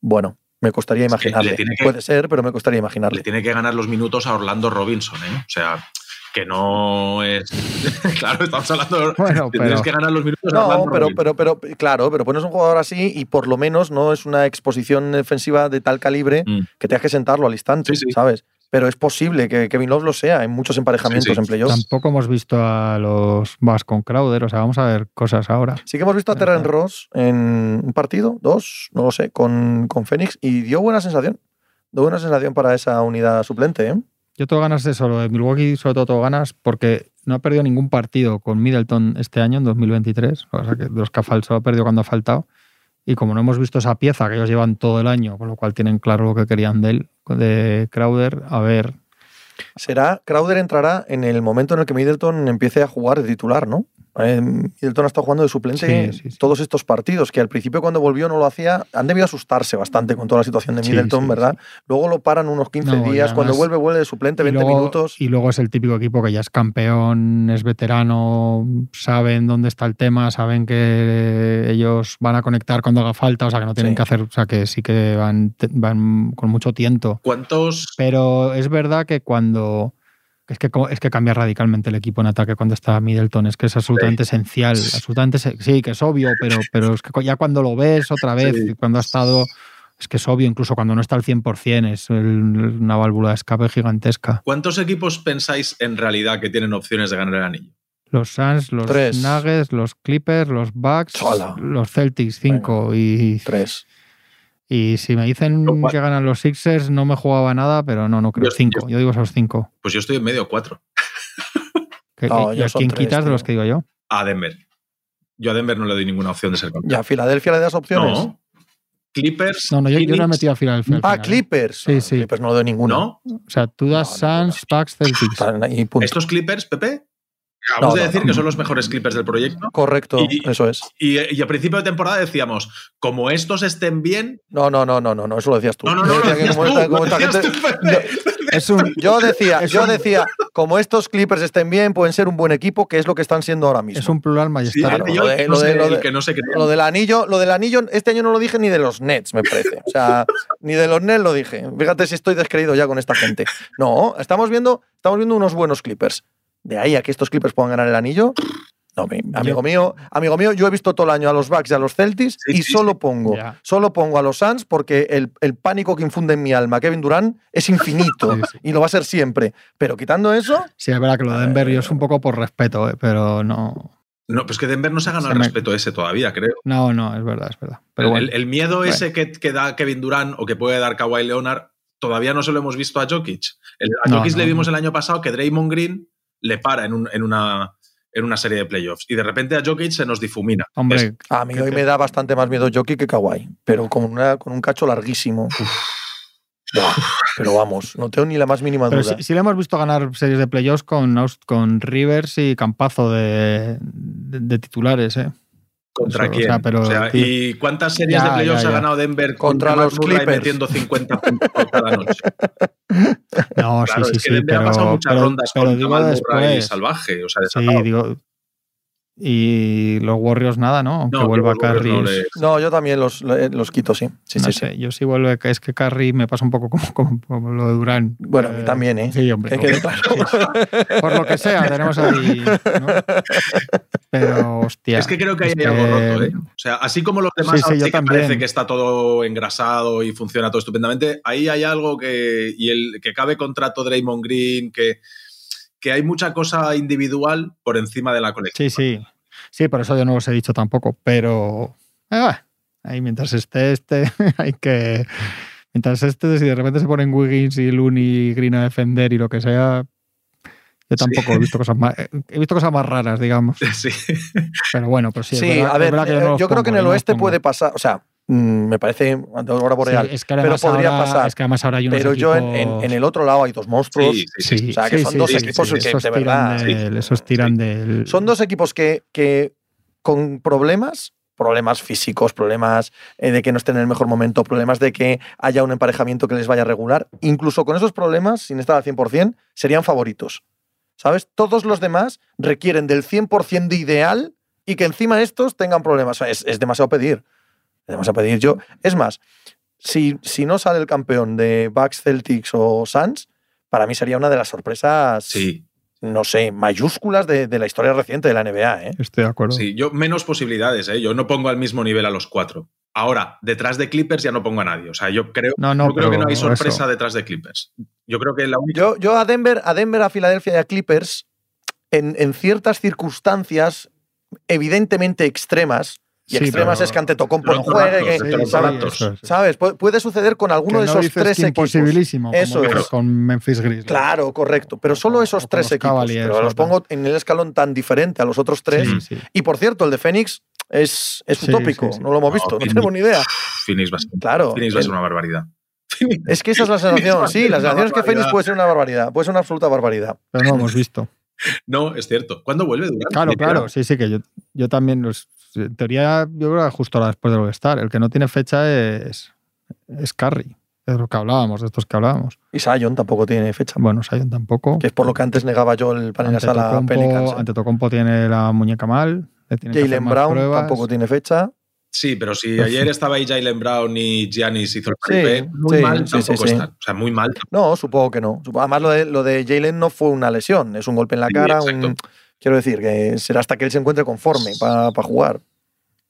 Speaker 2: bueno, me costaría
Speaker 3: le
Speaker 2: imaginarle.
Speaker 3: que-
Speaker 2: Puede ser, pero me costaría
Speaker 3: le
Speaker 2: imaginarle.
Speaker 3: tiene que ganar los minutos a Orlando Robinson, ¿eh? O sea, que no es. claro, estamos hablando. de-
Speaker 4: Bueno,
Speaker 3: que Tienes
Speaker 4: pero-
Speaker 3: que ganar los minutos a
Speaker 2: No,
Speaker 3: Orlando
Speaker 2: pero,
Speaker 3: Robinson.
Speaker 2: pero, pero, claro, pero pones un jugador así y por lo menos no es una exposición defensiva de tal calibre
Speaker 3: Mm.
Speaker 2: que tengas que sentarlo al instante,
Speaker 3: Sí, sí.
Speaker 2: ¿sabes? Pero es posible que Kevin Love lo sea en muchos emparejamientos
Speaker 3: Sí, sí.
Speaker 2: en playoffs.
Speaker 4: Tampoco hemos visto a los Bucks con Crowder, o sea, vamos a ver cosas ahora.
Speaker 2: Sí que hemos visto a
Speaker 4: Ajá.
Speaker 2: Terren Ross en un partido, dos, no lo sé, con, con Phoenix y dio buena sensación. Dio buena sensación para esa unidad suplente, ¿eh?
Speaker 4: Yo tengo ganas de eso, lo de Milwaukee sobre todo tengo ganas porque no ha perdido ningún partido con Middleton este año, en 2023. O sea, que de los que ha faltado, ha perdido cuando ha faltado. Y como no hemos visto esa pieza que ellos llevan todo el año, con lo cual tienen claro lo que querían de él, de Crowder, a ver.
Speaker 2: Será, Crowder entrará en el momento en el que Middleton empiece a jugar de titular, ¿no? Eh, Middleton ha estado jugando de suplente
Speaker 4: Sí, sí, sí.
Speaker 2: todos estos partidos, que al principio cuando volvió no lo hacía, han debido asustarse bastante con toda la situación de Middleton,
Speaker 4: sí,
Speaker 2: ¿verdad? Luego lo paran unos 15
Speaker 4: No, y
Speaker 2: días, cuando vuelve, vuelve de suplente
Speaker 4: Y
Speaker 2: 20
Speaker 4: luego,
Speaker 2: minutos.
Speaker 4: y luego es el típico equipo que ya es campeón, es veterano, saben dónde está el tema, saben que ellos van a conectar cuando haga falta, o sea que no tienen
Speaker 2: Sí.
Speaker 4: que hacer, o sea que sí que van, van con mucho tiento.
Speaker 3: ¿Cuántos.
Speaker 4: Pero es verdad que cuando. Es que, es que cambia radicalmente el equipo en ataque cuando está Middleton. Es que es absolutamente esencial. Absolutamente, sí, que es obvio, pero, pero es que ya cuando lo ves otra vez,
Speaker 3: Sí.
Speaker 4: cuando ha estado Es que es obvio, incluso cuando no está al 100%, es el- una válvula de escape gigantesca.
Speaker 3: ¿Cuántos equipos pensáis en realidad que tienen opciones de ganar el anillo?
Speaker 4: Los Suns, los
Speaker 2: Tres.
Speaker 4: Nuggets, los Clippers, los Bucks,
Speaker 2: Hola.
Speaker 4: los Celtics, 5. Y,
Speaker 2: Tres.
Speaker 4: Y si me dicen que ganan los Sixers, no me jugaba nada, pero no, no creo.
Speaker 3: Yo-
Speaker 4: 5.
Speaker 3: yo-
Speaker 4: Yo digo esos 5.
Speaker 3: Pues yo estoy en medio cuatro.
Speaker 2: No,
Speaker 4: ¿Y a quién
Speaker 2: tres,
Speaker 4: quitas de los que digo yo?
Speaker 3: A Denver. Yo a Denver no le doy ninguna opción de ser campeón.
Speaker 2: ¿Y a Filadelfia le das opciones?
Speaker 3: No. Clippers.
Speaker 4: No, no, yo, yo no he metido a Filadelfia.
Speaker 2: Ah,
Speaker 4: final, ¿eh?
Speaker 2: Clippers.
Speaker 4: Sí,
Speaker 2: Ah,
Speaker 4: sí.
Speaker 2: Clippers no le doy ninguna.
Speaker 3: ¿No?
Speaker 4: O sea, tú das
Speaker 2: No, no,
Speaker 4: Suns, Bucks, Celtics.
Speaker 2: Punto.
Speaker 3: Estos Clippers, Pepe, acabamos
Speaker 2: No,
Speaker 3: de decir
Speaker 2: no.
Speaker 3: que son los mejores Clippers del proyecto.
Speaker 2: Correcto,
Speaker 3: Y-
Speaker 2: eso es.
Speaker 3: Y, y a principio de temporada decíamos, como estos estén bien.
Speaker 2: No, no, no, no, no, no, eso lo decías tú.
Speaker 3: No, no,
Speaker 2: Yo
Speaker 3: no,
Speaker 2: Yo decía, yo decía, como estos Clippers estén bien, pueden ser un buen equipo, que es lo que están siendo ahora mismo.
Speaker 4: es un plural
Speaker 3: Sí, yo
Speaker 2: lo de- de-
Speaker 3: que no.
Speaker 2: Lo del anillo, lo del anillo, este año no lo dije ni de los Nets, me parece. O sea, ni de los Nets lo dije. Fíjate si estoy descreído ya con esta gente. No, estamos viendo, estamos viendo unos buenos Clippers. De ahí a que estos Clippers puedan ganar el anillo. No, mi- amigo mío, amigo mío, yo he visto todo el año a los Bucks y a los Celtics
Speaker 3: Sí,
Speaker 2: y
Speaker 3: sí,
Speaker 2: solo
Speaker 3: sí.
Speaker 2: pongo, solo pongo a los Suns porque el, el pánico que infunde en mi alma Kevin Durant es infinito
Speaker 4: Sí, sí.
Speaker 2: y lo va a ser siempre. Pero quitando eso,
Speaker 4: Sí, es verdad que lo de Denver yo es un poco por respeto, eh, pero no.
Speaker 3: No, pues que Denver no se ha ganado
Speaker 4: Se
Speaker 3: el
Speaker 4: me-
Speaker 3: respeto ese todavía, creo.
Speaker 4: No, no, es verdad, es verdad. Pero
Speaker 3: el,
Speaker 4: bueno,
Speaker 3: el- el miedo
Speaker 4: Bueno.
Speaker 3: ese que, que da Kevin Durant o que puede dar Kawhi Leonard, todavía no se lo hemos visto a Jokic. El- a
Speaker 4: No,
Speaker 3: Jokic
Speaker 4: no,
Speaker 3: le vimos
Speaker 4: no.
Speaker 3: el año pasado que Draymond Green le para en, un- en una, en una serie de playoffs. Y de repente a Jokic se nos difumina.
Speaker 4: hombre,
Speaker 3: Es-
Speaker 2: a mí hoy
Speaker 4: te-
Speaker 2: me da bastante más miedo Jockey que Kawhi, pero con, una, con un cacho larguísimo. Buah, pero vamos, no tengo ni la más mínima
Speaker 4: pero
Speaker 2: duda.
Speaker 4: sí, sí le hemos visto ganar series de playoffs con, con Rivers y Campazo de, de- de titulares, ¿eh?
Speaker 3: ¿Contra
Speaker 4: Eso, o
Speaker 3: quién?
Speaker 4: sea, pero,
Speaker 3: O sea,
Speaker 4: tío.
Speaker 3: ¿Y cuántas series
Speaker 4: Ya,
Speaker 3: de playoffs ha ganado Denver con
Speaker 2: Contra
Speaker 3: Jamal
Speaker 2: los
Speaker 3: Murray
Speaker 2: Clippers.
Speaker 3: metiendo 50 puntos por cada noche?
Speaker 4: No,
Speaker 3: Claro,
Speaker 4: sí, sí,
Speaker 3: es que
Speaker 4: sí.
Speaker 3: Denver
Speaker 4: Pero,
Speaker 3: ha pasado muchas
Speaker 4: pero-
Speaker 3: rondas
Speaker 4: pero
Speaker 3: con
Speaker 4: digo después.
Speaker 3: salvaje. O sea,
Speaker 4: Sí, digo. Y los Warriors nada, ¿no? Aunque
Speaker 3: No,
Speaker 4: vuelva Curry.
Speaker 3: no le-
Speaker 2: No, yo también los, los quito, sí. Sí,
Speaker 4: no
Speaker 2: sí,
Speaker 4: sé,
Speaker 2: sí.
Speaker 4: yo sí vuelve, es que Curry me pasa un poco como, como, como lo de Durán.
Speaker 2: Bueno, a mí también, ¿eh?
Speaker 4: Sí, hombre.
Speaker 2: Que quede claro.
Speaker 4: Por lo que sea, tenemos ahí. ¿no? Pero, hostia.
Speaker 3: Es que creo que hay algo roto, ¿eh? O sea, así como los demás
Speaker 4: Sí, sí,
Speaker 3: sí
Speaker 4: yo
Speaker 3: que
Speaker 4: también.
Speaker 3: parece que está todo engrasado y funciona todo estupendamente, ahí hay algo que. Y el que cabe contrato Draymond Green, que, que hay mucha cosa individual por encima de la colección.
Speaker 4: Sí, sí. Sí, por eso yo no os he dicho tampoco, pero. ah, ahí mientras esté este, hay que. Mientras este, si de repente se ponen Wiggins y Looney y Green a defender y lo que sea. Yo tampoco he visto cosas más. He visto cosas más raras, digamos.
Speaker 3: Sí.
Speaker 4: Pero bueno, pues sí. es
Speaker 2: Sí,
Speaker 4: verdad-
Speaker 2: a
Speaker 4: es
Speaker 2: ver,
Speaker 4: verdad que
Speaker 2: eh,
Speaker 4: no
Speaker 2: yo, creo
Speaker 4: pongo,
Speaker 2: que en el
Speaker 4: no
Speaker 2: oeste
Speaker 4: pongo.
Speaker 2: puede pasar, o sea, me parece ante aurora boreal,
Speaker 4: Sí, es que
Speaker 2: pero podría
Speaker 4: ahora,
Speaker 2: pasar.
Speaker 4: Es que además ahora hay unos
Speaker 2: pero yo en, en-
Speaker 4: equipos-
Speaker 2: en el otro lado hay dos monstruos.
Speaker 3: Sí, sí,
Speaker 2: O sea, que
Speaker 4: sí,
Speaker 2: son
Speaker 4: sí,
Speaker 2: dos
Speaker 4: sí,
Speaker 2: equipos
Speaker 4: sí,
Speaker 2: que,
Speaker 4: esos
Speaker 2: de verdad,
Speaker 4: del- esos tiran del.
Speaker 2: Son dos equipos que, que con problemas, problemas físicos, problemas eh, de que no estén en el mejor momento, problemas de que haya un emparejamiento que les vaya regular, incluso con esos problemas, sin estar al 100%, serían favoritos. ¿Sabes? Todos los demás requieren del 100% de ideal y que encima estos tengan problemas. O sea, es, es demasiado pedir. Es demasiado pedir. Yo, es más, si, si no sale el campeón de Bucks, Celtics o Suns, para mí sería una de las sorpresas
Speaker 3: Sí,
Speaker 2: no sé, mayúsculas de, de la historia reciente de la NBA. ¿eh?
Speaker 4: Estoy de acuerdo.
Speaker 3: sí. Yo menos posibilidades, ¿eh? Yo no pongo al mismo nivel a los cuatro. Ahora, detrás de Clippers ya no pongo a nadie. O sea, yo creo,
Speaker 4: No, no,
Speaker 3: yo creo que no hay sorpresa
Speaker 4: eso.
Speaker 3: detrás de Clippers. Yo creo que la única.
Speaker 2: Yo, yo a Denver, a Denver, a Filadelfia y a Clippers, en, en ciertas circunstancias evidentemente extremas, y
Speaker 4: Sí,
Speaker 2: extremas
Speaker 4: pero-
Speaker 2: es que ante Tocompo no juegue, ¿sabes? Puede suceder con alguno
Speaker 4: Que
Speaker 2: de
Speaker 4: no
Speaker 2: esos
Speaker 4: dices
Speaker 2: tres
Speaker 4: que
Speaker 2: equipos.
Speaker 4: imposibilísimo,
Speaker 2: Eso
Speaker 4: como
Speaker 2: es.
Speaker 4: con Memphis Grizzlies.
Speaker 2: Claro, correcto. Pero solo esos tres
Speaker 4: los
Speaker 2: equipos.
Speaker 4: Cavaliers
Speaker 2: Pero los pongo en el escalón tan diferente a los otros tres.
Speaker 4: Sí, sí.
Speaker 2: Y por cierto, el de Fénix es, es
Speaker 4: Sí,
Speaker 2: utópico.
Speaker 4: sí, sí.
Speaker 2: No lo hemos visto, no
Speaker 3: Phoenix-
Speaker 2: tenemos ni idea.
Speaker 3: Phoenix va a ser,
Speaker 2: Claro.
Speaker 3: Phoenix va a ser una barbaridad.
Speaker 2: Es que esa es la sensación. Sí, la sensación es que Fénix
Speaker 3: barbaridad.
Speaker 2: puede ser una barbaridad. Puede ser una absoluta barbaridad.
Speaker 4: Pero no lo hemos visto.
Speaker 3: No, es cierto. ¿Cuándo vuelve Durant?
Speaker 4: Claro, claro. Sí, sí, que yo, yo también. los- en teoría, yo creo que justo ahora después del All-Star. El que no tiene fecha es, es Curry. Es lo que hablábamos, de estos que hablábamos.
Speaker 2: Y Sion tampoco tiene fecha.
Speaker 4: Bueno, Sion tampoco.
Speaker 2: Que es por lo que antes negaba yo el pan en la sala a Pelicans.
Speaker 4: Antetokounmpo,
Speaker 2: ¿eh?
Speaker 4: Antetokounmpo tiene la muñeca mal.
Speaker 2: Jalen Brown
Speaker 4: pruebas.
Speaker 2: tampoco tiene fecha.
Speaker 3: Sí, pero si
Speaker 4: Pues
Speaker 3: ayer
Speaker 4: sí.
Speaker 3: estaba ahí Jalen Brown y Giannis hizo el
Speaker 2: Sí,
Speaker 3: triple, muy
Speaker 2: sí,
Speaker 3: mal
Speaker 2: sí, sí,
Speaker 3: tampoco
Speaker 2: sí.
Speaker 3: están. O sea, muy mal.
Speaker 2: No, supongo que no. Además, lo de, lo de Jalen no fue una lesión, es un golpe en la
Speaker 3: Sí,
Speaker 2: cara.
Speaker 3: exacto.
Speaker 2: un- quiero decir, que será hasta que él se encuentre conforme para jugar.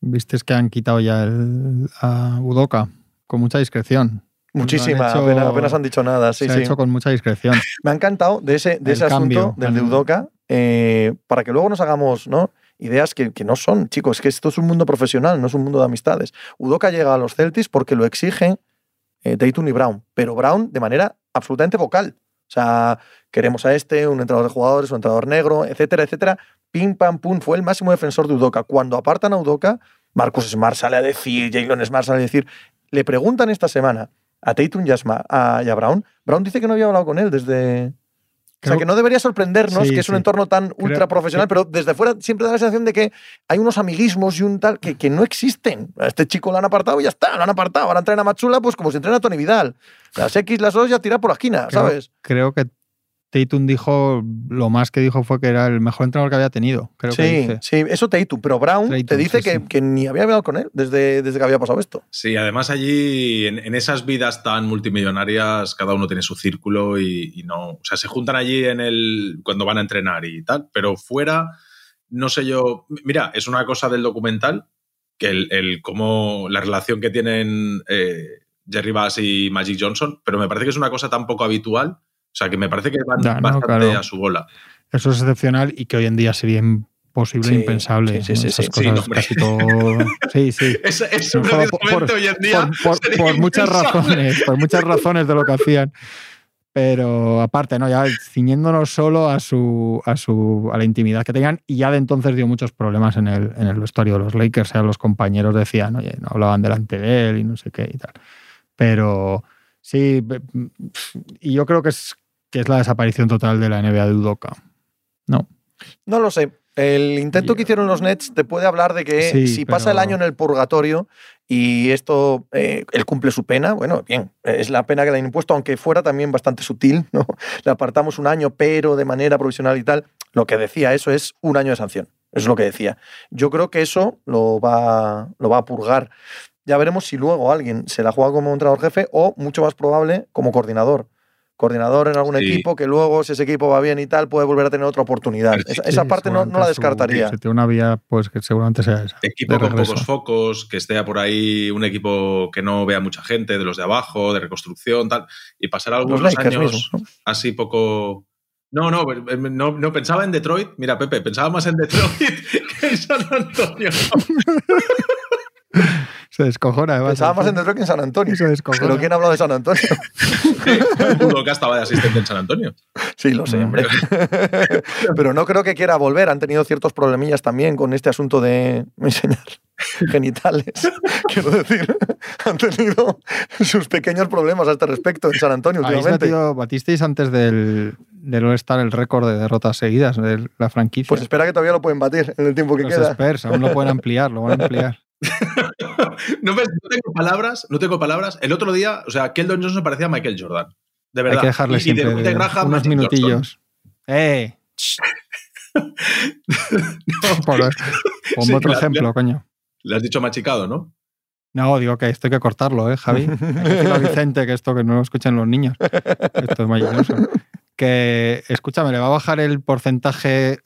Speaker 4: Viste que han quitado ya el, a Udoka con mucha discreción.
Speaker 2: Muchísima,
Speaker 4: hecho-
Speaker 2: apenas, apenas han dicho nada. Sí,
Speaker 4: se ha
Speaker 2: sí.
Speaker 4: hecho con mucha discreción.
Speaker 2: Me ha encantado de ese, de
Speaker 4: El
Speaker 2: ese
Speaker 4: cambio,
Speaker 2: asunto del de Udoka, eh, para que luego nos hagamos ¿no? ideas que, que no son, chicos, es que esto es un mundo profesional, no es un mundo de amistades. Udoka llega a los Celtics porque lo exige eh, Tatum y Brown, pero Brown de manera absolutamente vocal. O sea, queremos a este, un entrenador de jugadores, un entrenador negro, etcétera, etcétera. Pim, pam, pum, fue el máximo defensor de Udoka. Cuando apartan a Udoka, Marcus Smart sale a decir, Jalen Smart sale a decir, le preguntan esta semana a Tatum y a Brown. Brown dice que no había hablado con él desde, o sea, que no debería sorprendernos
Speaker 4: Sí,
Speaker 2: que es un
Speaker 4: sí.
Speaker 2: entorno tan ultra profesional, pero desde fuera siempre da la sensación de que hay unos amiguismos y un tal que, que no existen. A este chico lo han apartado y ya está, lo han apartado. Ahora entrena a Machula, pues como si entrena a Tony Vidal. Las X, las O ya tirar por la esquina, ¿sabes?
Speaker 4: Creo que Tatum dijo, lo más que dijo fue que era el mejor entrenador que había tenido. Creo que
Speaker 2: Sí,
Speaker 4: dice.
Speaker 2: sí, eso Tatum, pero Brown te dice
Speaker 4: sí,
Speaker 2: que,
Speaker 4: sí.
Speaker 2: que ni había hablado con él desde, desde que había pasado esto.
Speaker 3: Sí, además allí, en, en esas vidas tan multimillonarias, cada uno tiene su círculo y, y no. O sea, se juntan allí en el. cuando van a entrenar y tal, pero fuera, no sé yo. Mira, es una cosa del documental, que el, el cómo. la relación que tienen eh, Jerry Bass y Magic Johnson, pero me parece que es una cosa tan poco habitual. O sea, que me parece que van
Speaker 4: no,
Speaker 3: bastante
Speaker 4: claro.
Speaker 3: a su bola.
Speaker 4: Eso es excepcional y que hoy en día sería imposible,
Speaker 2: Sí,
Speaker 4: impensable.
Speaker 2: sí, sí,
Speaker 4: ¿no?
Speaker 2: sí,
Speaker 4: Esas
Speaker 2: sí.
Speaker 3: Sí,
Speaker 4: cosas
Speaker 3: hombre.
Speaker 4: casi todo. Sí, sí.
Speaker 3: Es, es un
Speaker 4: No, por- por-
Speaker 3: hoy en día.
Speaker 4: por, por- muchas razones, por muchas razones de lo que hacían. Pero aparte, ¿no? Ya ciñéndonos solo a su, a su a la intimidad que tenían, y ya de entonces dio muchos problemas en el, en el vestuario de los Lakers. O sea, los compañeros decían, oye, no hablaban delante de él y no sé qué y tal. Pero sí, be- y yo creo que es, que es la desaparición total de la NBA de Udoka. No.
Speaker 2: No lo sé. El intento que hicieron los Nets te puede hablar de que
Speaker 4: Sí,
Speaker 2: si pasa el año en el purgatorio y esto, eh, él cumple su pena, bueno, bien, es la pena que le han impuesto, aunque fuera también bastante sutil, ¿no? Le apartamos un año, pero de manera provisional y tal. Lo que decía eso es un año de sanción. Eso es lo que decía. Yo creo que eso lo va, lo va a purgar. Ya veremos si luego alguien se la juega como entrenador jefe o, mucho más probable, como coordinador. Coordinador en algún
Speaker 3: Sí.
Speaker 2: equipo que luego, si ese equipo va bien y tal, puede volver a tener otra oportunidad. Esa, esa
Speaker 4: Sí,
Speaker 2: parte no, no la
Speaker 4: su-
Speaker 2: descartaría.
Speaker 4: Si tiene una vía, pues que seguramente sea esa.
Speaker 3: Equipo con pocos focos, que esté por ahí un equipo que no vea mucha gente, de los de abajo, de reconstrucción, tal, y pasar algunos años así poco. No, no, eh, no, no, pensaba en Detroit. Mira, Pepe, pensaba más en Detroit que en San Antonio.
Speaker 4: Se descojona, además.
Speaker 2: Pensaba más en Detroit que en San Antonio.
Speaker 4: Se descojona.
Speaker 2: Pero ¿quién ha hablado de San Antonio?
Speaker 3: Udoka estaba de asistente en San Antonio.
Speaker 2: Sí, lo sé, hombre. Pero no creo que quiera volver. Han tenido ciertos problemillas también con este asunto de enseñar genitales. Quiero decir, han tenido sus pequeños problemas a este respecto en San Antonio últimamente.
Speaker 4: metido, batisteis antes del, del All-Star el récord de derrotas seguidas de la franquicia.
Speaker 2: Pues espera que todavía lo pueden batir en el tiempo que
Speaker 4: los
Speaker 2: queda.
Speaker 4: Spurs aún lo pueden ampliar, lo van a ampliar.
Speaker 3: No, tengo palabras, no tengo palabras. El otro día, o sea, Keldon Johnson parecía Michael Jordan. De verdad.
Speaker 4: Hay que dejarle
Speaker 3: Y- y
Speaker 4: siempre
Speaker 3: Graham,
Speaker 4: unos
Speaker 3: Johnson.
Speaker 4: minutillos. ¡Eh!
Speaker 3: No,
Speaker 4: Por, ponme
Speaker 3: Sí,
Speaker 4: otro
Speaker 3: la-
Speaker 4: ejemplo, coño.
Speaker 3: le has dicho machicado, ¿no?
Speaker 4: No, digo que esto hay que cortarlo, ¿eh, Javi? Hay que a Vicente que esto que no lo escuchen los niños. Esto es maravilloso. Que, escúchame, le va a bajar el porcentaje.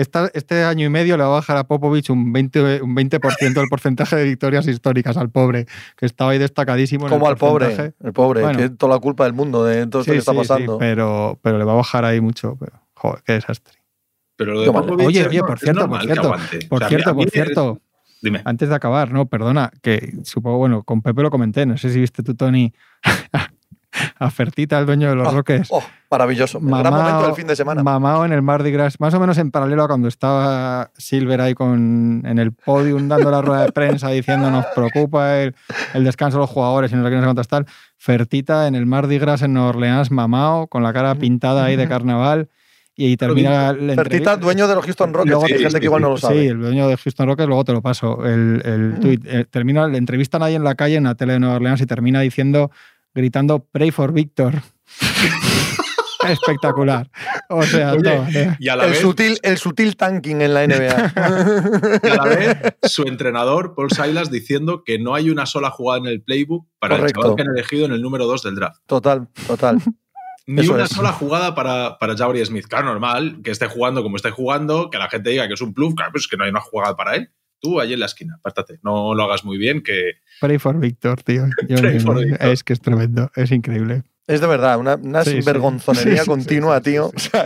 Speaker 4: Esta- este año y medio le va a bajar a Popovich un 20%, un 20 del porcentaje de victorias históricas al pobre, que estaba ahí destacadísimo. en el
Speaker 2: Como al pobre, el pobre,
Speaker 4: Bueno.
Speaker 2: que es toda la culpa del mundo de todo esto
Speaker 4: Sí,
Speaker 2: que está
Speaker 4: sí, sí,
Speaker 2: pasando.
Speaker 4: pero, pero le va a bajar ahí mucho. Pero, joder, qué desastre.
Speaker 3: Pero lo de. Popovich
Speaker 4: Oye, oye, por cierto,
Speaker 3: normal
Speaker 4: por cierto. Por
Speaker 3: O sea, a
Speaker 4: cierto,
Speaker 3: mí- a
Speaker 4: por
Speaker 3: mí-
Speaker 4: cierto,
Speaker 3: Dime.
Speaker 4: antes de acabar, no, perdona, que supongo, bueno, con Pepe lo comenté, no sé si viste tú, Tony, a Fertita, el dueño de los
Speaker 2: Oh,
Speaker 4: Rockets.
Speaker 2: Oh, maravilloso. Gran momento del fin de semana.
Speaker 4: mamao en el Mardi Gras, más o menos en paralelo a cuando estaba Silver ahí con, en el podium dando la rueda de prensa diciendo nos preocupa el, el descanso de los jugadores y no sé qué, no sé cuántas tal. Fertita en el Mardi Gras en Nueva Orleans, mamao, con la cara pintada ahí de carnaval y termina la
Speaker 2: Fertita, dueño de los Houston Rockets,
Speaker 4: Luego
Speaker 2: que hay
Speaker 3: te-
Speaker 2: gente que igual no lo
Speaker 4: Sí,
Speaker 2: sabe.
Speaker 4: el dueño de Houston Rockets, luego te lo paso. El, el tuit. Eh, termina, le entrevistan ahí en la calle, en la tele de Nueva Orleans, y termina diciendo, gritando, Pray for Victor. Espectacular. O sea,
Speaker 3: Oye,
Speaker 4: todo, ¿eh?
Speaker 3: Y a la
Speaker 2: El
Speaker 3: vez,
Speaker 2: sutil, el sutil tanking en la NBA.
Speaker 3: y a la vez, su entrenador, Paul Silas, diciendo que no hay una sola jugada en el playbook para
Speaker 2: Correcto.
Speaker 3: el chaval que han elegido en el número 2 del draft.
Speaker 2: total, total.
Speaker 3: Ni
Speaker 2: Eso
Speaker 3: una
Speaker 2: es.
Speaker 3: sola jugada para, para Jabari Smith. Claro, normal, que esté jugando como esté jugando, que la gente diga que es un bluff, claro, pues es que no hay una jugada para él. Tú allí en la esquina, apártate. No lo hagas muy bien, que.
Speaker 4: Pray for Victor, tío. Yo
Speaker 3: Pray for Victor.
Speaker 4: Es que es tremendo, es increíble.
Speaker 2: Es de verdad, una, una
Speaker 4: Sí,
Speaker 2: sinvergonzonería
Speaker 4: Sí, sí,
Speaker 2: continua,
Speaker 4: sí, sí,
Speaker 2: tío.
Speaker 4: sí.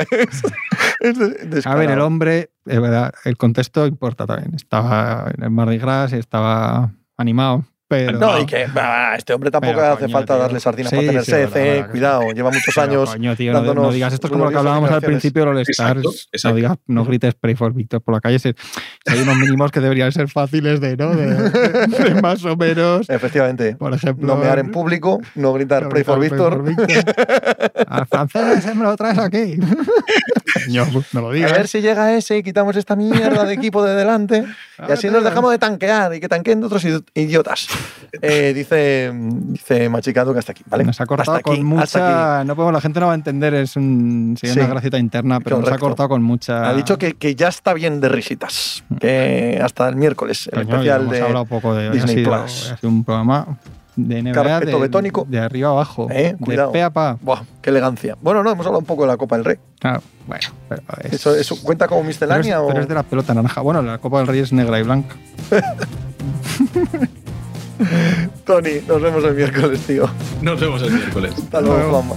Speaker 2: O sea, es,
Speaker 4: A ver, el hombre, es verdad, el contexto importa también. Estaba en el Mardi Gras y estaba animado, pero.
Speaker 2: No, y que bah, este hombre tampoco
Speaker 4: Pero,
Speaker 2: hace
Speaker 4: coño,
Speaker 2: falta
Speaker 4: tío.
Speaker 2: darle sardinas
Speaker 4: Sí,
Speaker 2: para tener
Speaker 4: sí,
Speaker 2: sed,
Speaker 4: verdad,
Speaker 2: eh,
Speaker 4: verdad que
Speaker 2: Cuidado, lleva muchos
Speaker 4: Pero,
Speaker 2: años.
Speaker 4: coño, tío, no, digas esto es como lo que hablábamos al principio del All Stars.
Speaker 3: Exacto,
Speaker 4: No, digas, no grites Pray for Victor por la calle. Si, hay unos mínimos que deberían ser fáciles de, ¿no? De, de más o menos.
Speaker 2: Efectivamente.
Speaker 4: Por ejemplo.
Speaker 2: No mear en público, no gritar
Speaker 4: no
Speaker 2: Pray for Victor.
Speaker 4: Al francés ese me lo traes aquí. Coño, no lo
Speaker 2: A ver si llega ese y quitamos esta mierda de equipo de delante. Y así nos dejamos de tanquear y que tanqueen otros idi- idiotas. Eh, dice, dice Machicado que hasta aquí, ¿vale?
Speaker 4: Nos ha cortado
Speaker 2: Hasta
Speaker 4: con mucha. No podemos, la gente no va a entender, es un,
Speaker 2: Sí.
Speaker 4: una gracieta interna, pero nos ha cortado con mucha.
Speaker 2: Ha dicho que, que ya está bien de risitas. Que hasta el miércoles, el
Speaker 4: Coño,
Speaker 2: especial
Speaker 4: hemos
Speaker 2: de.
Speaker 4: hablado poco de.
Speaker 2: Disney
Speaker 4: ha, sido,
Speaker 2: Plus.
Speaker 4: un programa de NBA
Speaker 2: Carpeto
Speaker 4: de,
Speaker 2: betónico.
Speaker 4: de arriba abajo.
Speaker 2: Eh, cuidado.
Speaker 4: De pe a pa.
Speaker 2: Buah, qué elegancia. Bueno, no, hemos hablado un poco de la Copa del Rey.
Speaker 4: Claro, bueno, pero es,
Speaker 2: ¿Eso, eso cuenta como
Speaker 4: pero es,
Speaker 2: miscelánea o.?
Speaker 4: pero es de la pelota naranja. Bueno, la Copa del Rey es negra y blanca.
Speaker 2: Tony, nos vemos el miércoles, tío.
Speaker 3: Nos vemos el miércoles.
Speaker 2: Hasta
Speaker 4: luego.
Speaker 2: Juanma.